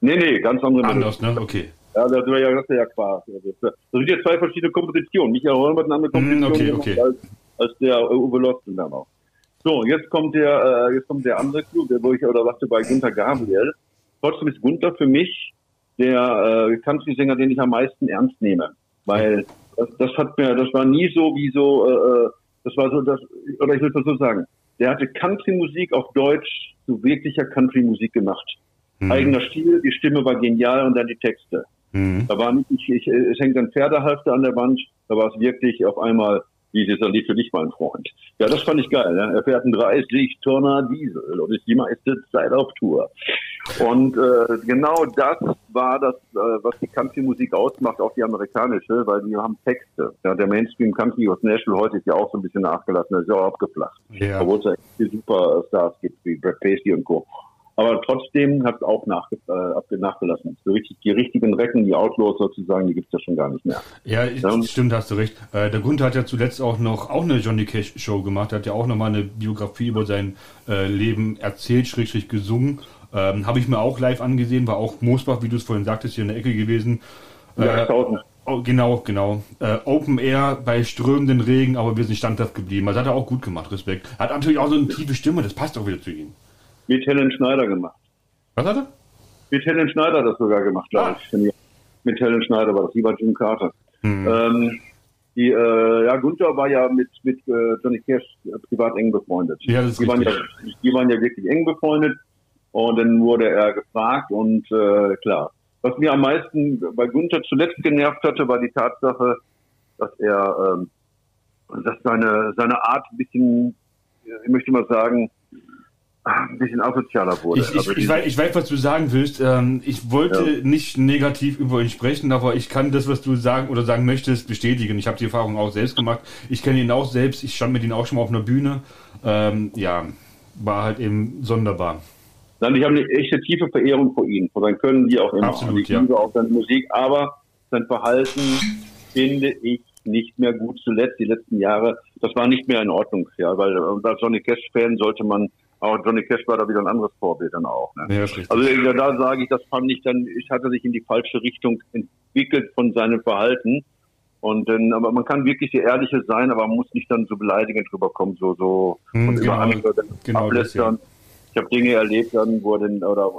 [SPEAKER 4] nee, nee, ganz andere
[SPEAKER 2] Anders, ne? Okay.
[SPEAKER 4] Ja, das wäre ja, das wäre ja Quark. Das sind ja zwei verschiedene Kompositionen. Michael Holm hat eine andere Komposition
[SPEAKER 2] okay,
[SPEAKER 4] gemacht
[SPEAKER 2] okay.
[SPEAKER 4] Als, als der Uwe Losten dann auch. So, jetzt kommt der, äh, jetzt kommt der andere Clou, der wo ich oder sagte bei Gunther Gabriel. Trotzdem ist Gunther für mich der äh, Country-Sänger, den ich am meisten ernst nehme, weil das, das hat mir, das war nie so wie so, äh, äh, das war so, das oder ich will es so sagen. Der hatte Country-Musik auf Deutsch zu wirklicher Country-Musik gemacht. Eigener Stil, die Stimme war genial und dann die Texte.
[SPEAKER 2] Mhm.
[SPEAKER 4] Da war nicht, ich, ich, es hängt ein Pferdehalfter an der Wand, da war es wirklich auf einmal, wie dieser Lied für dich, mein Freund. Ja, das fand ich geil. Ne? Er fährt einen 30 Tonner Diesel und ist die meiste Zeit auf Tour. Und äh, genau das war das, äh, was die Country-Musik ausmacht, auch die amerikanische, weil die haben Texte. Ja, der Mainstream Country aus Nashville heute ist ja auch so ein bisschen nachgelassen, das ist ja auch abgeflacht.
[SPEAKER 2] Ja.
[SPEAKER 4] Obwohl es ja echt viele Superstars gibt, wie Brad Paisley und Co. Aber trotzdem hat es auch nach, äh, nachgelassen. So richtig, die richtigen Recken, die Outlaws sozusagen, die gibt's ja schon gar nicht mehr.
[SPEAKER 2] Ja,
[SPEAKER 4] Ja.
[SPEAKER 2] stimmt, hast du recht. Äh, der Gunther hat ja zuletzt auch noch auch eine Johnny Cash Show gemacht. Er hat ja auch nochmal eine Biografie über sein äh, Leben erzählt, schrägstrich gesungen. Ähm, Habe ich mir auch live angesehen, war auch Moosbach, wie du es vorhin sagtest, hier in der Ecke gewesen.
[SPEAKER 4] Ja,
[SPEAKER 2] Äh,
[SPEAKER 4] tausend.
[SPEAKER 2] oh, genau, genau. Äh, Open Air bei strömenden Regen, aber wir sind standhaft geblieben. Das hat er auch gut gemacht, Respekt. Hat natürlich auch so eine tiefe Stimme, das passt auch wieder zu ihm.
[SPEAKER 4] Mit Helen Schneider gemacht.
[SPEAKER 2] Was hat er?
[SPEAKER 4] Mit Helen Schneider hat das sogar gemacht, glaube
[SPEAKER 2] Ah.
[SPEAKER 4] ich. Mit Helen Schneider war das, die war Jim Carter.
[SPEAKER 2] Hm.
[SPEAKER 4] Ähm, die, äh, ja, Gunther war ja mit, mit äh, Johnny Cash äh, privat eng befreundet.
[SPEAKER 2] Ja, das ist
[SPEAKER 4] die, waren ja,
[SPEAKER 2] richtig.
[SPEAKER 4] die waren ja wirklich eng befreundet. Und dann wurde er gefragt und äh, klar. Was mir am meisten bei Gunther zuletzt genervt hatte, war die Tatsache, dass er, ähm, dass seine, seine Art ein bisschen, ich möchte mal sagen, ein bisschen asozialer wurde.
[SPEAKER 2] Ich, ich,
[SPEAKER 4] Also
[SPEAKER 2] ich, weiß, ich weiß, was du sagen willst. Ähm, ich wollte nicht negativ über ihn sprechen, aber ich kann das, was du sagen oder sagen möchtest, bestätigen. Ich habe die Erfahrung auch selbst gemacht. Ich kenne ihn auch selbst. Ich stand mit ihm auch schon mal auf einer Bühne. Ähm, ja, war halt eben sonderbar.
[SPEAKER 4] Nein, ich habe eine echte tiefe Verehrung vor ihm, vor sein Können, wie auch immer.
[SPEAKER 2] Absolut,
[SPEAKER 4] Und ich
[SPEAKER 2] ja.
[SPEAKER 4] liebe auch seine Musik, aber sein Verhalten finde ich nicht mehr gut. Zuletzt, die letzten Jahre, das war nicht mehr in Ordnung, ja, weil äh, als Johnny Cash-Fan sollte man, aber Johnny Cash war da wieder ein anderes Vorbild dann auch. Ne?
[SPEAKER 2] Ja.
[SPEAKER 4] Also äh, da sage ich, das fand ich dann, ich hatte sich in die falsche Richtung entwickelt von seinem Verhalten. Und dann, aber man kann wirklich der Ehrliche sein, aber man muss nicht dann so beleidigend rüberkommen, so, so
[SPEAKER 2] Hm,
[SPEAKER 4] und
[SPEAKER 2] genau,
[SPEAKER 4] über andere dann
[SPEAKER 2] genau
[SPEAKER 4] ablästern. Ich habe Dinge erlebt, dann, wo er dann, oder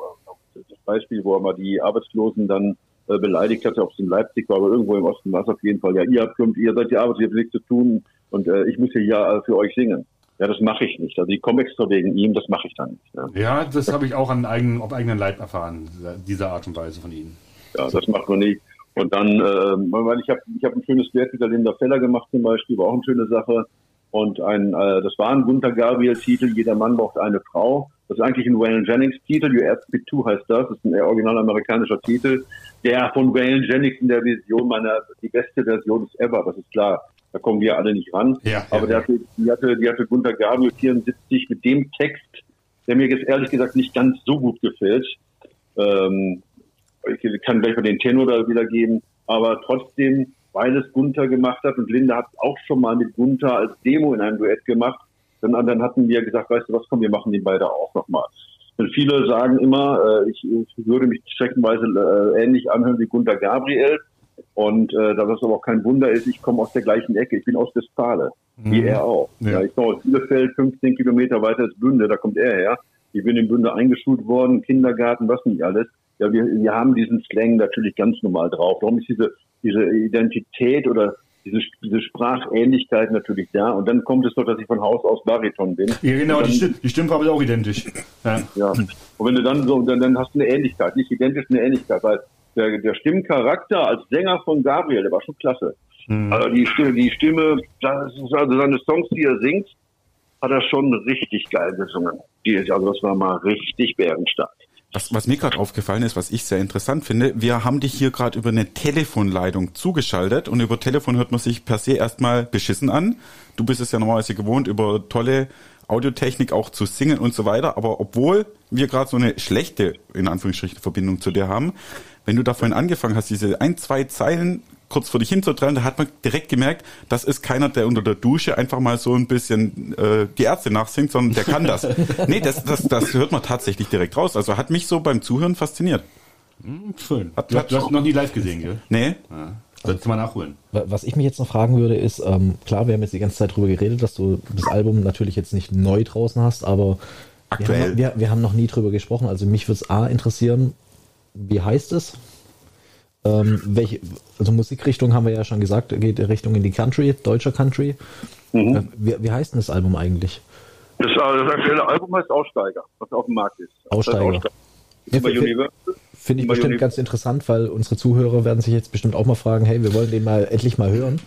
[SPEAKER 4] das Beispiel, wo er mal die Arbeitslosen dann äh, beleidigt hatte, ob es in Leipzig war, aber irgendwo im Osten war es auf jeden Fall, ja, ihr habt, ihr seid die Arbeitslosen, ihr habt nichts zu tun und äh, ich muss hier ja äh, für euch singen. Ja, das mache ich nicht. Also ich komme extra wegen ihm, das mache ich dann nicht. Ja.
[SPEAKER 2] Ja, das habe ich auch an eigenen, auf eigenen Leib erfahren, diese Art und Weise von ihm.
[SPEAKER 4] Ja, das macht man nicht. Und dann, ähm, weil ich habe ich hab ein schönes Werk mit der Linda Feller gemacht zum Beispiel, war auch eine schöne Sache. Und ein, äh, das war ein Gunther Gabriel-Titel, Jeder Mann braucht eine Frau. Das ist eigentlich ein Waylon Jennings-Titel, You Ask Me To heißt das. Das ist ein original amerikanischer Titel, der von Waylon Jennings in der Vision meiner, die beste Version ist ever, das ist klar. Da kommen wir alle nicht ran.
[SPEAKER 2] Ja,
[SPEAKER 4] Aber
[SPEAKER 2] ja,
[SPEAKER 4] hatte, die hatte, die hatte Gunther Gabriel 74 mit dem Text, der mir jetzt ehrlich gesagt nicht ganz so gut gefällt. Ähm, ich kann gleich mal den Tenor da wiedergeben, aber trotzdem, weil es Gunther gemacht hat und Linda hat auch schon mal mit Gunther als Demo in einem Duett gemacht, dann, dann hatten wir gesagt, weißt du was, komm, wir machen die beide auch nochmal. Und viele sagen immer, äh, ich, ich würde mich streckenweise äh, ähnlich anhören wie Gunther Gabriel. Und äh, da das aber auch kein Wunder ist, ich komme aus der gleichen Ecke. Ich bin aus Westfale, wie er auch.
[SPEAKER 2] Ja.
[SPEAKER 4] Ja. ich komme aus Bielefeld, 15 Kilometer weiter ist Bünde, da kommt er her. Ich bin in Bünde eingeschult worden, Kindergarten, was nicht alles. Ja, wir, wir haben diesen Slang natürlich ganz normal drauf. Darum ist diese, diese Identität oder diese, diese Sprachähnlichkeit natürlich da. Und dann kommt es doch, dass ich von Haus aus Bariton bin.
[SPEAKER 2] Ja, genau,
[SPEAKER 4] dann,
[SPEAKER 2] die, Stimm, die Stimmfarbe ist auch identisch. Ja.
[SPEAKER 4] ja. Und wenn du dann so, dann, dann hast du eine Ähnlichkeit, nicht identisch, eine Ähnlichkeit, weil der, der Stimmcharakter als Sänger von Gabriel, der war schon klasse.
[SPEAKER 2] Hm.
[SPEAKER 4] Also die Stimme, die Stimme, das ist also seine Songs, die er singt, hat er schon richtig geil gesungen. Die ist, also das war mal richtig bärenstark.
[SPEAKER 1] Was, was mir gerade aufgefallen ist, was ich sehr interessant finde, wir haben dich hier gerade über eine Telefonleitung zugeschaltet und über Telefon hört man sich per se erstmal beschissen an. Du bist es ja normalerweise gewohnt, über tolle Audiotechnik auch zu singen und so weiter, aber obwohl wir gerade so eine schlechte, in Anführungsstrichen, Verbindung zu dir haben, wenn du da vorhin angefangen hast, diese ein, zwei Zeilen kurz vor dich hinzutrennen, da hat man direkt gemerkt, das ist keiner, der unter der Dusche einfach mal so ein bisschen äh, die Ärzte nachsingt, sondern der kann das. <laughs> nee, das, das, das hört man tatsächlich direkt raus. Also hat mich so beim Zuhören fasziniert.
[SPEAKER 2] Hm, schön.
[SPEAKER 1] Hat-
[SPEAKER 2] du,
[SPEAKER 1] hat-
[SPEAKER 2] du hast noch nie live gesehen, gell?
[SPEAKER 1] Nee,
[SPEAKER 2] Ja. Solltest du mal nachholen.
[SPEAKER 3] Wa- Was ich mich jetzt noch fragen würde, ist, ähm, klar, wir haben jetzt die ganze Zeit drüber geredet, dass du das Album natürlich jetzt nicht neu draußen hast, aber Wir
[SPEAKER 1] aktuell.
[SPEAKER 3] haben, wir, wir haben noch nie drüber gesprochen. Also mich würde es A interessieren, wie heißt es? Ähm, welche, also Musikrichtung haben wir ja schon gesagt, geht in Richtung in die Country, deutscher Country.
[SPEAKER 4] Mhm.
[SPEAKER 3] Äh, wie, wie heißt denn das Album eigentlich?
[SPEAKER 4] Das, äh, das aktuelle Album heißt Aussteiger, was auf dem Markt ist.
[SPEAKER 3] Aussteiger. Ja. Finde ich bestimmt ganz interessant, weil unsere Zuhörer werden sich jetzt bestimmt auch mal fragen, hey, wir wollen den mal endlich mal hören.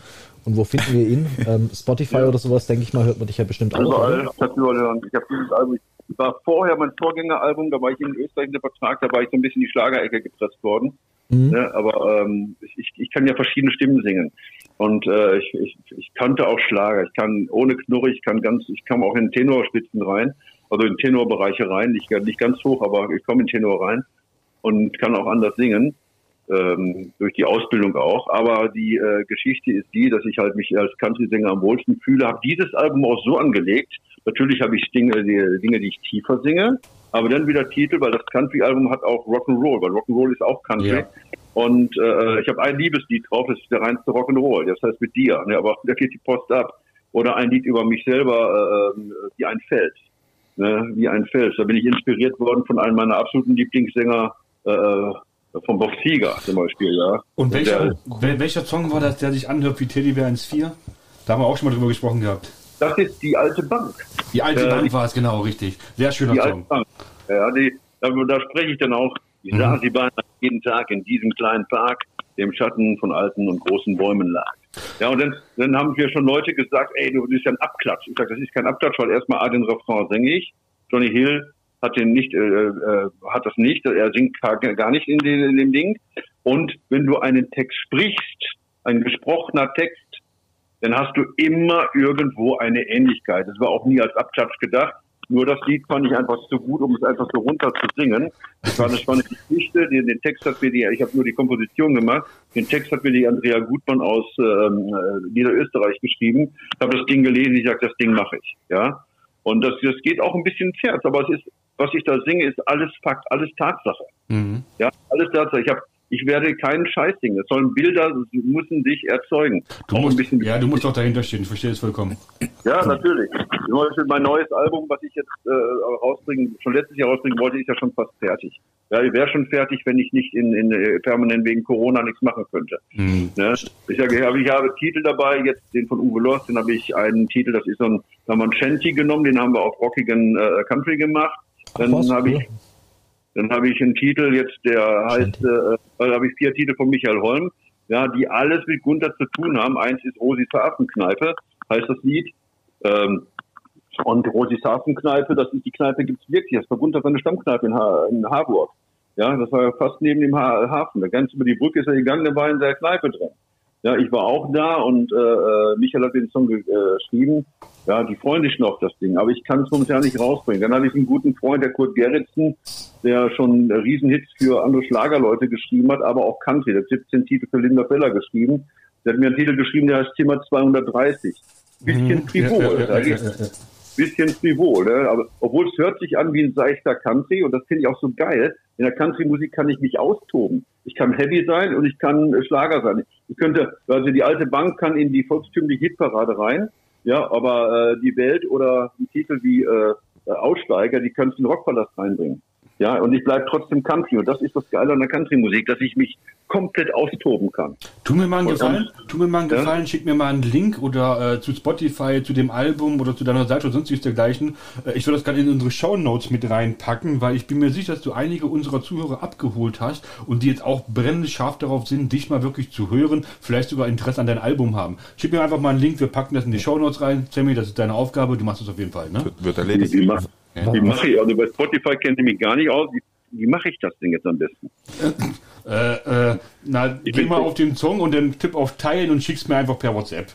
[SPEAKER 3] Und wo finden wir ihn? Ähm, Spotify oder sowas, denke ich mal, hört man dich ja bestimmt auch.
[SPEAKER 4] Überall, hören. Ich habe dieses Album, ich war vorher mein Vorgängeralbum, da war ich in Österreich unter Vertrag, da war ich so ein bisschen in die Schlagerecke gepresst worden.
[SPEAKER 3] Mhm.
[SPEAKER 4] Ne, aber ähm, ich, ich kann ja verschiedene Stimmen singen. Und äh, ich, ich, ich kannte auch Schlager. Ich kann ohne Knurre, ich kann ganz, ich kam auch in Tenorspitzen rein, also in Tenorbereiche rein, nicht, nicht ganz hoch, aber ich komme in Tenor rein und kann auch anders singen. Ähm, durch die Ausbildung auch. Aber die äh, Geschichte ist die, dass ich halt mich als Country-Sänger am wohlsten fühle. Habe dieses Album auch so angelegt. Natürlich habe ich Dinge, die, Dinge, die ich tiefer singe, aber dann wieder Titel, weil das Country-Album hat auch Rock'n'Roll, weil Rock'n'Roll ist auch Country.
[SPEAKER 2] Ja.
[SPEAKER 4] Und äh, ich habe ein Liebeslied drauf, das ist der reinste Rock'n'Roll, das heißt mit dir, ne, aber da geht die Post ab. Oder ein Lied über mich selber, äh, wie ein Fels. Ne, wie ein Fels. Da bin ich inspiriert worden von einem meiner absoluten Lieblingssänger, äh, von Bob Seger zum Beispiel, ja.
[SPEAKER 2] Und welcher,
[SPEAKER 4] Der,
[SPEAKER 2] wel, welcher Song war das, der sich anhört wie Teddybär 1.4? Da haben wir auch schon mal drüber gesprochen gehabt.
[SPEAKER 4] Das ist die alte Bank.
[SPEAKER 2] Die alte
[SPEAKER 4] Äh,
[SPEAKER 2] Bank war es, genau, richtig. Sehr schöner
[SPEAKER 4] Die alte
[SPEAKER 2] Song.
[SPEAKER 4] Bank. Ja, die, da, da spreche ich dann auch. Ich
[SPEAKER 2] Mhm.
[SPEAKER 4] sah sie beinahe jeden Tag in diesem kleinen Park, der im Schatten von alten und großen Bäumen lag. Ja, und dann, dann haben wir schon Leute gesagt, ey, du bist ja ein Abklatsch. Ich sage, das ist kein Abklatsch, weil erstmal A, den Refrain singe ich. Johnny Hill hat den nicht, äh, äh, hat das nicht, er singt gar, gar nicht in, den, in dem Ding. Und wenn du einen Text sprichst, ein gesprochener Text, dann hast du immer irgendwo eine Ähnlichkeit. Das war auch nie als Abklatsch gedacht. Nur das Lied fand ich einfach zu gut, um es einfach so runter zu singen. Das war eine spannende Geschichte. Den, den Text hat mir die, ich habe nur die Komposition gemacht. Den Text hat mir die Andrea Gutmann aus ähm, äh, Niederösterreich geschrieben. Ich habe das Ding gelesen, ich sage, das Ding mache ich. Ja. Und das, das geht auch ein bisschen ins Herz. Aber es ist, was ich da singe, ist alles Fakt, alles Tatsache.
[SPEAKER 2] Mhm.
[SPEAKER 4] Ja, alles Tatsache. Ich habe ich werde keinen Scheiß singen. Es sollen Bilder, sie müssen sich erzeugen.
[SPEAKER 2] Du
[SPEAKER 4] Auch
[SPEAKER 2] musst, ja, du musst doch dahinter stehen, ich verstehe es vollkommen.
[SPEAKER 4] ja, natürlich. Zum Beispiel mein neues Album, was ich jetzt äh, rausbringen, schon letztes Jahr rausbringen wollte, ist ja schon fast fertig. Ja, ich wäre schon fertig, wenn ich nicht in, in äh, permanent wegen Corona nichts machen könnte.
[SPEAKER 2] Mhm.
[SPEAKER 4] Ne? Ich, habe, ich habe Titel dabei, jetzt den von Uwe Lost, den habe ich einen Titel, das ist so ein, da haben wir einen Shanty genommen, den haben wir auf rockigen äh, Country gemacht. Dann habe ich. Dann habe ich einen Titel jetzt, der heißt, äh, da habe ich vier Titel von Michael Holm, ja, die alles mit Gunther zu tun haben. Eins ist Rosis Hafenkneipe, heißt das Lied. Ähm, und Rosis Hafenkneipe, das ist die Kneipe, gibt's wirklich. Das war Gunther seine Stammkneipe in, ha in Harburg. Ja, das war ja fast neben dem ha Hafen. Da ganz über die Brücke ist er gegangen, da war in der Kneipe drin. Ja, ich war auch da und äh, äh, Michael hat den Song äh, geschrieben. Ja, die freuen sich noch auf das Ding, aber ich kann es momentan nicht rausbringen. Dann habe ich einen guten Freund, der Kurt Gerritsen, der schon Riesenhits für andere Schlagerleute geschrieben hat, aber auch Country. Der hat 17 Titel für Linda Feller geschrieben. Der hat mir einen Titel geschrieben, der heißt Zimmer 230. Bisschen frivol.
[SPEAKER 2] Ja, ja, ja,
[SPEAKER 4] bisschen frivol, ne? aber obwohl es hört sich an wie ein seichter Country und das finde ich auch so geil. In der Country-Musik kann ich mich austoben. Ich kann Heavy sein und ich kann äh, Schlager sein. Ich könnte, also die alte Bank kann in die volkstümliche Hitparade rein, ja, aber äh, die Welt oder ein Titel wie äh, äh, Aussteiger, die können es in den Rockpalast reinbringen. Ja, und ich bleib trotzdem Country und das ist das Geile an der Country-Musik, dass ich mich komplett austoben kann.
[SPEAKER 2] Tu mir mal einen
[SPEAKER 4] Und
[SPEAKER 2] Gefallen, tu mir mal einen
[SPEAKER 4] Ja?
[SPEAKER 2] Gefallen, schick mir mal einen Link oder äh, zu Spotify, zu dem Album oder zu deiner Seite oder sonstiges dergleichen. Äh, ich würde das gerne in unsere Shownotes mit reinpacken, weil ich bin mir sicher, dass du einige unserer Zuhörer abgeholt hast und die jetzt auch brennend scharf darauf sind, dich mal wirklich zu hören, vielleicht sogar Interesse an dein Album haben. Schick mir einfach mal einen Link, wir packen das in die Shownotes rein. Sammy, das ist deine Aufgabe, du machst das auf jeden Fall, ne?
[SPEAKER 1] Wird
[SPEAKER 4] Wie,
[SPEAKER 1] erledigt.
[SPEAKER 4] Wie mache ich, also bei Spotify kennt ihr mich gar nicht aus. Wie, mache ich das Ding jetzt am besten?
[SPEAKER 2] Äh, äh, na,
[SPEAKER 4] Ich
[SPEAKER 2] geh mal auf den Song und dann tipp auf Teilen und schick's mir einfach per WhatsApp.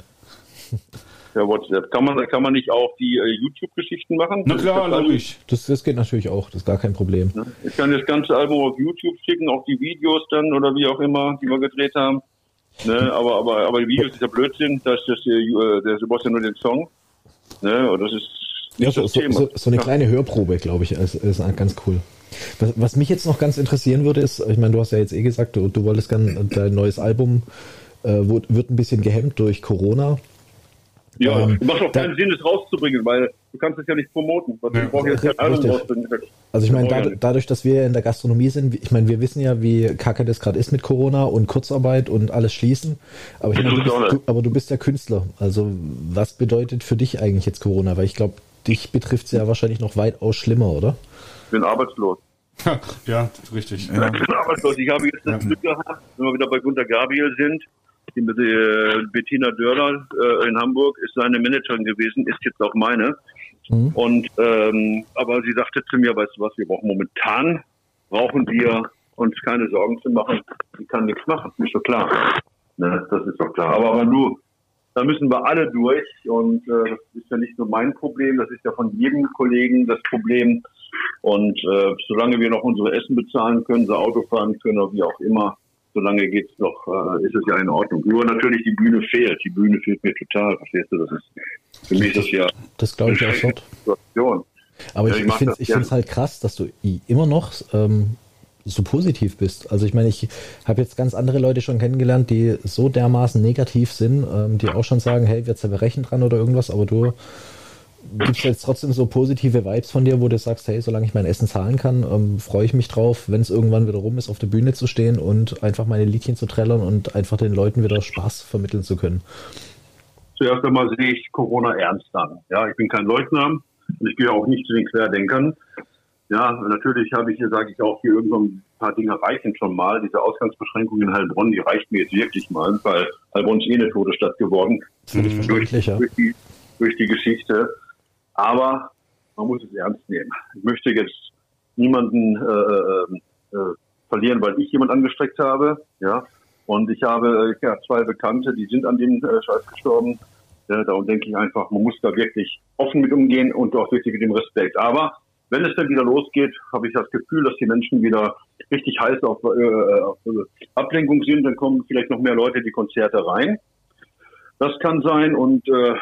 [SPEAKER 4] Per WhatsApp. Kann man, kann man nicht auch die äh, YouTube-Geschichten machen?
[SPEAKER 2] Na klar, logisch.
[SPEAKER 3] Das, das geht natürlich auch, das ist gar kein Problem.
[SPEAKER 4] Ich kann das ganze Album auf YouTube schicken, auch die Videos dann oder wie auch immer, die wir gedreht haben. Ne, aber, aber, aber die Videos ist ja Blödsinn, dass das, äh, der, du brauchst ja nur den Song. Ne, und das ist
[SPEAKER 3] Ja, so, so, so, so eine
[SPEAKER 4] Ja.
[SPEAKER 3] kleine Hörprobe, glaube ich, ist, ist ganz cool. Was, was mich jetzt noch ganz interessieren würde, ist, ich meine, du hast ja jetzt eh gesagt, du, du wolltest gern dein neues Album äh, wird ein bisschen gehemmt durch Corona.
[SPEAKER 4] Ja,
[SPEAKER 3] Ähm,
[SPEAKER 4] macht auch
[SPEAKER 3] da-
[SPEAKER 4] keinen Sinn, es rauszubringen, weil du kannst es ja nicht promoten. Was
[SPEAKER 2] Ja.
[SPEAKER 3] Also ich meine, dad- dadurch, dass wir in der Gastronomie sind, ich meine, wir wissen ja, wie kacke das gerade ist mit Corona und Kurzarbeit und alles schließen. Aber, meine, du bist,
[SPEAKER 4] nicht.
[SPEAKER 3] du, aber du bist ja Künstler. Also was bedeutet für dich eigentlich jetzt Corona? Weil ich glaube, dich betrifft es ja wahrscheinlich noch weitaus schlimmer, oder?
[SPEAKER 4] Ich bin arbeitslos.
[SPEAKER 2] ja, richtig.
[SPEAKER 4] Ich bin arbeitslos. Ich habe jetzt das Glück gehabt, wenn wir wieder bei Gunter Gabriel sind. Die, äh, Bettina Dörler äh, in Hamburg ist seine Managerin gewesen, ist jetzt auch meine.
[SPEAKER 3] Mhm.
[SPEAKER 4] Und ähm, aber sie sagte zu mir, weißt du was, wir brauchen momentan brauchen wir uns keine Sorgen zu machen. Sie kann nichts machen, ist doch klar. Ne, das ist doch klar. Aber, aber nur, da müssen wir alle durch. Und äh, das ist ja nicht nur mein Problem, das ist ja von jedem Kollegen das Problem. Und äh, solange wir noch unsere Essen bezahlen können, unser Auto fahren können oder wie auch immer, solange geht's noch, äh, ist es ja in Ordnung. Nur natürlich die Bühne fehlt. Die Bühne fehlt mir total. Verstehst du? Das ist für mich das ja
[SPEAKER 3] Das glaube ich auch.
[SPEAKER 4] Situation.
[SPEAKER 3] Aber
[SPEAKER 4] Ja,
[SPEAKER 3] ich,
[SPEAKER 4] ich
[SPEAKER 3] finde es halt krass, dass du immer noch ähm, so positiv bist. Also ich meine, ich habe jetzt ganz andere Leute schon kennengelernt, die so dermaßen negativ sind, ähm, die auch schon sagen, hey, wir zerbrechen dran oder irgendwas, aber du gibst jetzt trotzdem so positive Vibes von dir, wo du sagst, hey, solange ich mein Essen zahlen kann, ähm, freue ich mich drauf, wenn es irgendwann wieder rum ist, auf der Bühne zu stehen und einfach meine Liedchen zu trällern und einfach den Leuten wieder Spaß vermitteln zu können.
[SPEAKER 4] Zuerst einmal sehe ich Corona ernst an. Ja, ich bin kein Leugner und ich gehe auch nicht zu den Querdenkern. Ja, natürlich habe ich hier, sage ich auch, hier irgendwo ein paar Dinge reichen schon mal. Diese Ausgangsbeschränkung in Heilbronn, die reicht mir jetzt wirklich mal, weil Heilbronn ist eh eine tote Stadt geworden.
[SPEAKER 3] Völlig verständlich, ja.
[SPEAKER 4] durch, die, durch die Geschichte. Aber man muss es ernst nehmen. Ich möchte jetzt niemanden äh, äh, äh, verlieren, weil ich jemand angestreckt habe. Ja. Und ich habe äh, ja, zwei Bekannte, die sind an dem äh, Scheiß gestorben. Ja, darum denke ich einfach, man muss da wirklich offen mit umgehen und auch wirklich mit dem Respekt. Aber wenn es dann wieder losgeht, habe ich das Gefühl, dass die Menschen wieder richtig heiß auf, äh, auf Ablenkung sind. Dann kommen vielleicht noch mehr Leute in die Konzerte rein. Das kann sein und äh,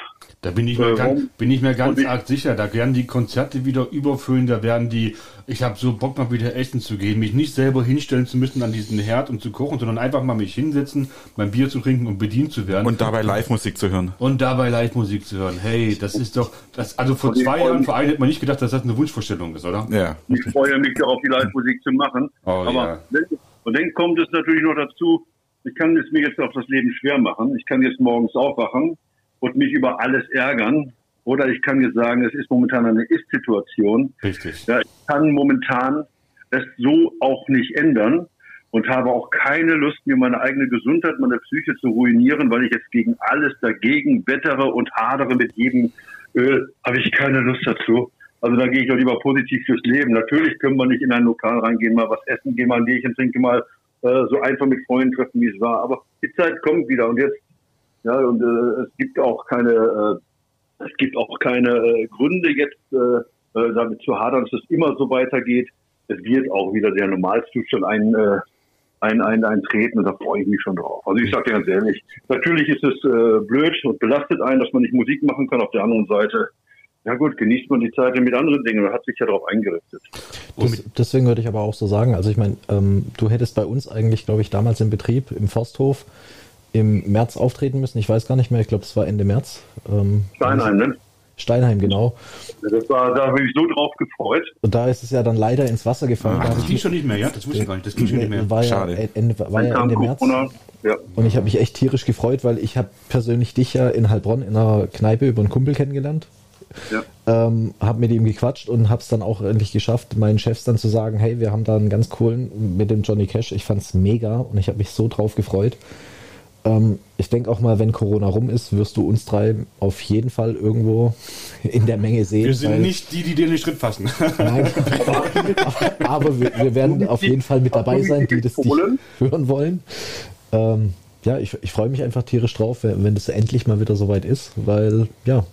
[SPEAKER 2] Da bin ich mir
[SPEAKER 4] Äh,
[SPEAKER 2] ganz, bin ich mir ganz arg sicher. Da werden die Konzerte wieder überfüllen. Da werden die, ich habe so Bock mal wieder essen zu gehen, mich nicht selber hinstellen zu müssen an diesen Herd und zu kochen, sondern einfach mal mich hinsetzen, mein Bier zu trinken und bedient zu werden.
[SPEAKER 1] Und dabei Live-Musik zu hören.
[SPEAKER 2] und dabei Live-Musik zu hören. Hey, das ist doch, das, also vor zwei Jahren vor allem hätte man nicht gedacht, dass das eine Wunschvorstellung ist, oder?
[SPEAKER 1] Ja.
[SPEAKER 4] ich freue mich darauf, die Live-Musik zu machen.
[SPEAKER 2] Oh,
[SPEAKER 4] Aber
[SPEAKER 2] ja.
[SPEAKER 4] wenn- und dann kommt es natürlich noch dazu, ich kann es mir jetzt auf das Leben schwer machen. Ich kann jetzt morgens aufwachen und mich über alles ärgern. Oder ich kann jetzt sagen, es ist momentan eine Ist-Situation.
[SPEAKER 2] Richtig.
[SPEAKER 4] Ja, ich kann momentan es so auch nicht ändern und habe auch keine Lust, mir meine eigene Gesundheit, meine Psyche zu ruinieren, weil ich jetzt gegen alles dagegen wettere und hadere mit jedem Öl. Habe ich keine Lust dazu. Also da gehe ich doch lieber positiv fürs Leben. Natürlich können wir nicht in ein Lokal reingehen, mal was essen, gehen mal ein Bierchen trinken, mal äh, so einfach mit Freunden treffen, wie es war. Aber die Zeit kommt wieder und jetzt, ja, und äh, es gibt auch keine, äh, es gibt auch keine äh, Gründe jetzt äh, äh, damit zu hadern, dass es immer so weitergeht. Es wird auch wieder der Normalzustand ein, ein, ein, eintreten und da freue ich mich schon drauf. Also ich sage dir ganz ehrlich, natürlich ist es äh, blöd und belastet einen, dass man nicht Musik machen kann. Auf der anderen Seite, ja gut, genießt man die Zeit mit anderen Dingen und hat sich ja darauf eingerichtet.
[SPEAKER 3] Das, deswegen würde ich aber auch so sagen, also ich meine, ähm, du hättest bei uns eigentlich, glaube ich, damals im Betrieb, im Forsthof, im März auftreten müssen. Ich weiß gar nicht mehr, ich glaube, es war Ende März. Ähm,
[SPEAKER 4] Steinheim, ne?
[SPEAKER 3] Steinheim, genau.
[SPEAKER 4] Das war, da habe ich so drauf gefreut.
[SPEAKER 3] Und da ist es ja dann leider ins Wasser gefallen.
[SPEAKER 2] Ach, das ging schon nicht mehr, ja? Das wusste ich gar nicht. Das ging schon nicht mehr.
[SPEAKER 3] war ja
[SPEAKER 1] Schade.
[SPEAKER 3] Ende, war ja Ende März.
[SPEAKER 4] Ja.
[SPEAKER 3] Und ich habe mich echt tierisch gefreut, weil ich habe persönlich dich ja in Heilbronn in einer Kneipe über einen Kumpel kennengelernt.
[SPEAKER 4] Ja.
[SPEAKER 3] Ähm, habe mit ihm gequatscht und habe es dann auch endlich geschafft, meinen Chefs dann zu sagen, hey, wir haben da einen ganz coolen mit dem Johnny Cash. Ich fand's mega und ich habe mich so drauf gefreut. Ähm, ich denke auch mal, wenn Corona rum ist, wirst du uns drei auf jeden Fall irgendwo in der Menge sehen.
[SPEAKER 2] Wir sind
[SPEAKER 3] weil-
[SPEAKER 2] nicht die, die dir den Schritt fassen.
[SPEAKER 3] Nein, <laughs> aber wir, wir werden auf jeden Fall mit dabei sein, die das dich
[SPEAKER 4] Polen?
[SPEAKER 3] hören wollen. Ähm, ja, ich, ich freue mich einfach tierisch drauf, wenn, wenn das endlich mal wieder soweit ist, weil ja,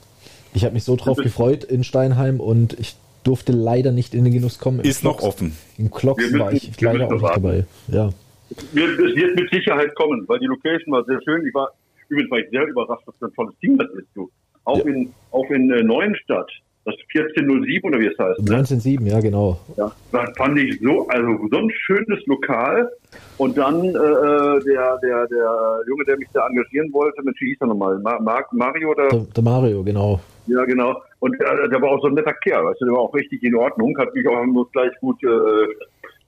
[SPEAKER 3] ich habe mich so drauf gefreut in Steinheim und ich durfte leider nicht in den Genuss kommen. Im
[SPEAKER 1] Ist noch
[SPEAKER 3] Klocks-
[SPEAKER 1] offen.
[SPEAKER 3] Im Klocks war ich leider auch nicht
[SPEAKER 4] warten.
[SPEAKER 3] dabei. Ja,
[SPEAKER 4] Es wird mit Sicherheit kommen, weil die Location war sehr schön. Ich war übrigens war ich sehr überrascht, was für ein tolles Team das ist, du. Auch ja. in, auch in äh, Neuenstadt, das 1407 oder wie es heißt.
[SPEAKER 3] 1907, ne? ja, genau.
[SPEAKER 4] Ja, das fand ich so, also so ein schönes Lokal. Und dann äh, äh der, der, der Junge, der mich da engagieren wollte, mit wie hieß er nochmal? Mar Mario oder?
[SPEAKER 3] Der, der, Mario, genau.
[SPEAKER 4] Ja, genau. Und der, der, war auch so ein netter Kerl, weißt du, der war auch richtig in Ordnung, hat mich auch haben uns gleich gut, äh,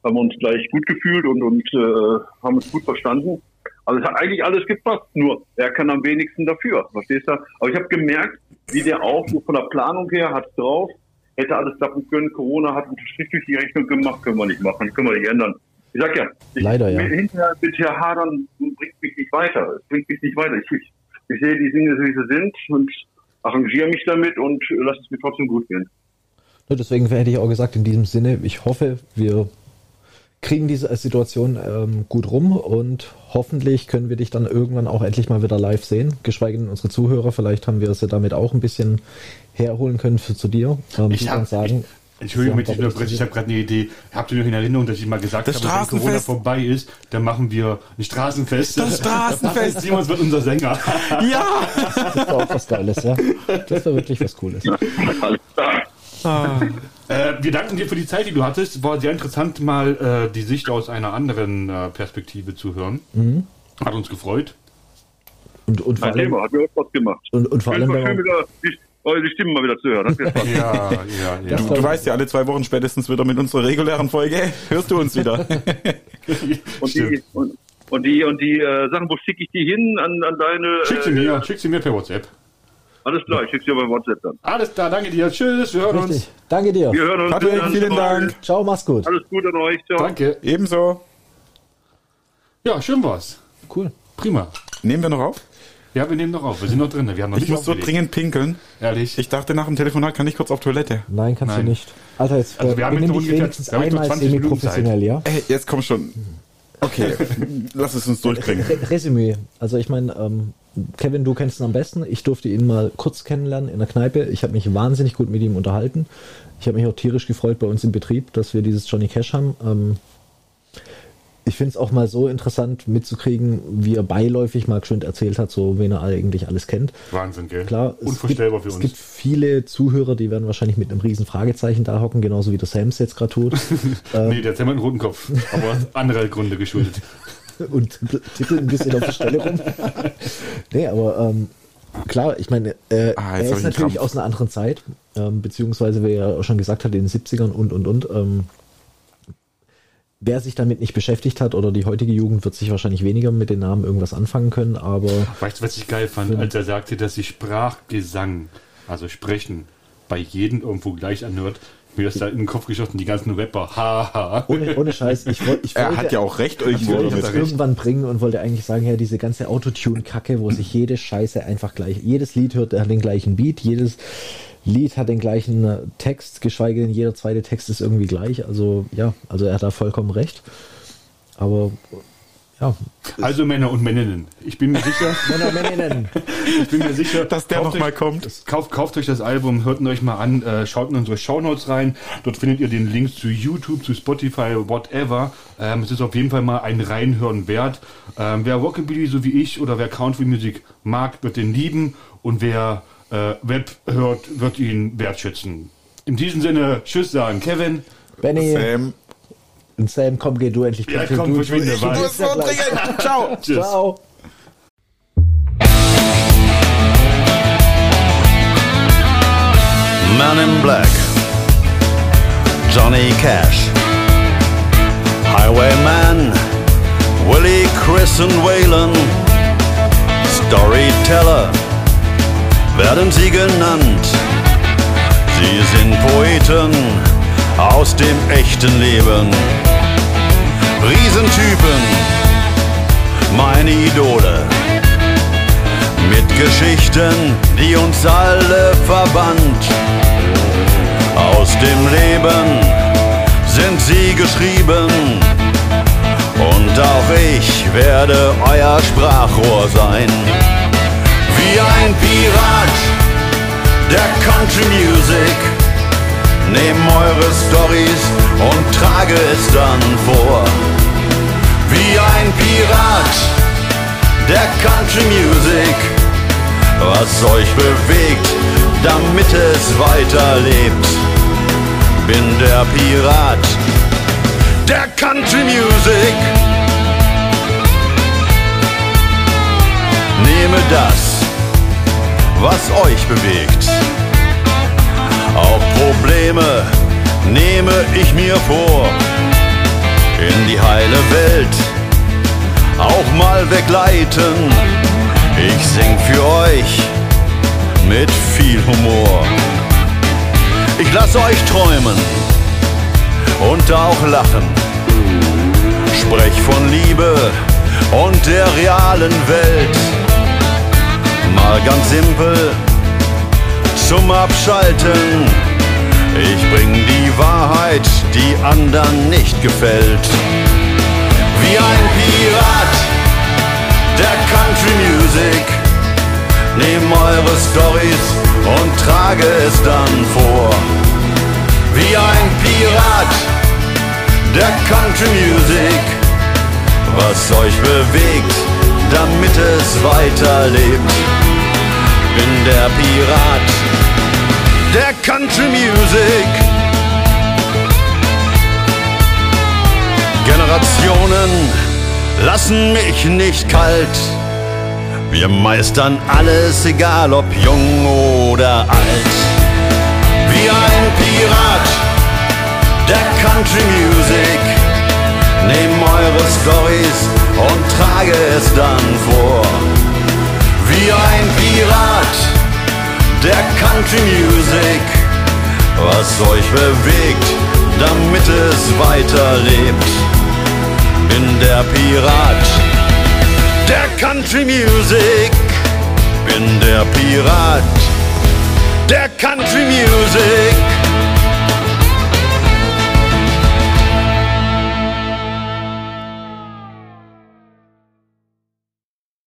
[SPEAKER 4] haben uns gleich gut gefühlt und, und äh, haben uns gut verstanden. Also es hat eigentlich alles gepasst, nur er kann am wenigsten dafür, verstehst du? Aber ich habe gemerkt, wie der auch so von der Planung her hat drauf, hätte alles klappen können, Corona hat einen Strich durch die Rechnung gemacht, können wir nicht machen, können wir nicht ändern. Ich sag ja, ich,
[SPEAKER 3] Leider, ja.
[SPEAKER 4] hinterher mit Herr Hadern bringt mich nicht weiter, es bringt mich nicht weiter. Ich, ich, ich sehe die Dinge, wie sie sind und arrangiere mich damit und lasse es mir trotzdem gut gehen.
[SPEAKER 3] Deswegen hätte ich auch gesagt, in diesem Sinne, ich hoffe, wir kriegen diese Situation ähm, gut rum und hoffentlich können wir dich dann irgendwann auch endlich mal wieder live sehen. Geschweige denn unsere Zuhörer, vielleicht haben wir sie damit auch ein bisschen herholen können für, zu dir.
[SPEAKER 2] Ähm, ich kann sagen. Ich, Entschuldigung, ich, ich habe gerade eine Idee. Habt ihr noch in Erinnerung, dass ich mal gesagt
[SPEAKER 1] das habe, wenn Corona
[SPEAKER 2] vorbei ist, dann machen wir ein Straßenfest.
[SPEAKER 1] Das Straßenfest. <laughs>
[SPEAKER 2] Simons wird unser Sänger. <laughs>
[SPEAKER 1] Ja!
[SPEAKER 3] Das war auch was Geiles, ja. Das war wirklich was Cooles.
[SPEAKER 2] Ah. Äh, wir danken dir für die Zeit, die du hattest. War sehr interessant, mal äh, die Sicht aus einer anderen äh, Perspektive zu hören. Mhm. Hat uns gefreut.
[SPEAKER 3] Und, und vor allem,
[SPEAKER 4] Thema, hat mir Spaß gemacht.
[SPEAKER 3] Und, und vor allem,
[SPEAKER 4] schön wieder die, eure Stimmen mal wieder zu hören. <laughs>
[SPEAKER 1] ja, ja, ja. Du, du weißt ja, alle zwei Wochen spätestens wieder mit unserer regulären Folge hörst du uns wieder. <laughs>
[SPEAKER 4] und, die, und, und, die, und die äh, Sachen, wo schicke ich die hin an, an deine.
[SPEAKER 2] Schick sie mir, schick sie mir per WhatsApp.
[SPEAKER 4] Alles klar, ich schicke dir bei WhatsApp dann.
[SPEAKER 2] Alles klar, danke dir. Tschüss, wir hören Richtig. uns.
[SPEAKER 3] Danke dir.
[SPEAKER 4] Wir hören uns.
[SPEAKER 1] Patrick, vielen Dank.
[SPEAKER 3] Ciao, mach's gut.
[SPEAKER 4] Alles Gute an euch. Ciao.
[SPEAKER 2] Danke.
[SPEAKER 1] Ebenso.
[SPEAKER 2] Ja, schön war's.
[SPEAKER 3] Cool.
[SPEAKER 2] Prima.
[SPEAKER 1] Nehmen wir noch auf?
[SPEAKER 2] Ja, wir nehmen noch auf. Wir sind noch drin. Wir haben noch
[SPEAKER 1] ich muss aufgelegt. so dringend pinkeln.
[SPEAKER 2] Ehrlich?
[SPEAKER 1] Ich dachte, nach dem Telefonat kann ich kurz auf Toilette.
[SPEAKER 3] Nein, kannst
[SPEAKER 1] Nein.
[SPEAKER 3] du nicht. Alter, jetzt
[SPEAKER 2] also wir haben
[SPEAKER 3] benimm dich wenigstens einmal semi-professionell, ja?
[SPEAKER 1] Ey, jetzt komm schon. Okay, <laughs> lass es uns durchbringen.
[SPEAKER 3] Re Resümee. Also ich meine, ähm, Kevin, du kennst ihn am besten. Ich durfte ihn mal kurz kennenlernen in der Kneipe. Ich habe mich wahnsinnig gut mit ihm unterhalten. Ich habe mich auch tierisch gefreut bei uns im Betrieb, dass wir dieses Johnny Cash haben. Ähm, ich finde es auch mal so interessant mitzukriegen, wie er beiläufig mal schön erzählt hat, so wen er eigentlich alles kennt.
[SPEAKER 2] Wahnsinn, gell?
[SPEAKER 3] Klar,
[SPEAKER 2] Unvorstellbar
[SPEAKER 3] gibt,
[SPEAKER 2] für uns.
[SPEAKER 3] Es gibt viele Zuhörer, die werden wahrscheinlich mit einem riesen Fragezeichen da hocken, genauso wie der Sams jetzt gerade tut.
[SPEAKER 2] ähm, <laughs> nee, der hat ja einen roten Kopf, aber andere Gründe geschuldet. <laughs>
[SPEAKER 3] und tippelt ein bisschen auf der Stelle rum. <laughs> nee, aber ähm, klar, ich meine, äh, ah, er ist natürlich Kampf. aus einer anderen Zeit, ähm, beziehungsweise, wie er auch schon gesagt hat, in den 70ern und, und, und. Ähm, wer sich damit nicht beschäftigt hat oder die heutige Jugend wird sich wahrscheinlich weniger mit den Namen irgendwas anfangen können, aber.
[SPEAKER 2] Weißt du, was ich geil fand, als er sagte, dass sich Sprachgesang, also Sprechen, bei jedem irgendwo gleich anhört, mir ist da in den Kopf geschossen, die ganzen Rapper. Haha.
[SPEAKER 3] ohne, ohne Scheiß. Ich, wollt, ich
[SPEAKER 1] wollte, er hat ja auch recht.
[SPEAKER 3] Ich wollte das irgendwann bringen und wollte eigentlich sagen, ja, diese ganze Autotune-Kacke, wo sich jede Scheiße einfach gleich, jedes Lied hört, hat den gleichen Beat, jedes Lied hat den gleichen äh, Text, geschweige denn jeder zweite Text ist irgendwie gleich. Also ja, also er hat da vollkommen recht. Aber ja.
[SPEAKER 2] Also Männer und Männinnen. Ich bin mir sicher. <laughs>
[SPEAKER 3] Männer und Männinnen.
[SPEAKER 2] Ich bin mir sicher,
[SPEAKER 1] dass der nochmal kommt.
[SPEAKER 2] Kauft, kauft euch das Album, hört ihn euch mal an, äh, schaut in unsere Shownotes rein. Dort findet ihr den Link zu YouTube, zu Spotify, whatever. Ähm, es ist auf jeden Fall mal ein Reinhören wert. Ähm, wer Rockabilly so wie ich oder wer Country Music mag, wird den lieben. Und wer äh, Web hört, wird ihn wertschätzen. In diesem Sinne, Tschüss sagen, Kevin.
[SPEAKER 3] Benny. Sam. Und Sam, komm, geh du endlich.
[SPEAKER 2] Ja, komm, du, verschwinde.
[SPEAKER 1] Ich muss so dringend. <laughs> Ciao.
[SPEAKER 3] Tschüss. Ciao.
[SPEAKER 5] Man in Black, Johnny Cash, Highwayman, Willie, Chris und Waylon, Storyteller werden sie genannt. Sie sind Poeten aus dem echten Leben. Riesentypen, meine Idole. Mit Geschichten, die uns alle verband. Aus dem Leben sind sie geschrieben. Und auch ich werde euer Sprachrohr sein. Wie ein Pirat der Country Music Nehm eure Stories und trage es dann vor. wie ein Pirat der Country Music. Was euch bewegt, damit es weiterlebt. Bin der Pirat der Country Music. Nehme das, was euch bewegt. Auch Probleme nehme ich mir vor. In die heile Welt auch mal begleiten. Ich sing für euch mit viel Humor. Ich lasse euch träumen und auch lachen. Sprech von Liebe und der realen Welt. Mal ganz simpel zum Abschalten. Ich bring die Wahrheit, die anderen nicht gefällt. Wie ein Pirat der Country Music. Nehm eure Stories und trage es dann vor. Wie ein Pirat der Country Music. Was euch bewegt, damit es weiterlebt. Bin der Pirat der Country Music. Generationen lassen mich nicht kalt. Wir meistern alles, egal ob jung oder alt. Wie ein Pirat der Country Music. Nehm eure Stories und trage es dann vor. Wie ein Pirat der Country Music. Was euch bewegt, damit es weiterlebt. Bin der Pirat der Country Music. Bin der Pirat der Country Music.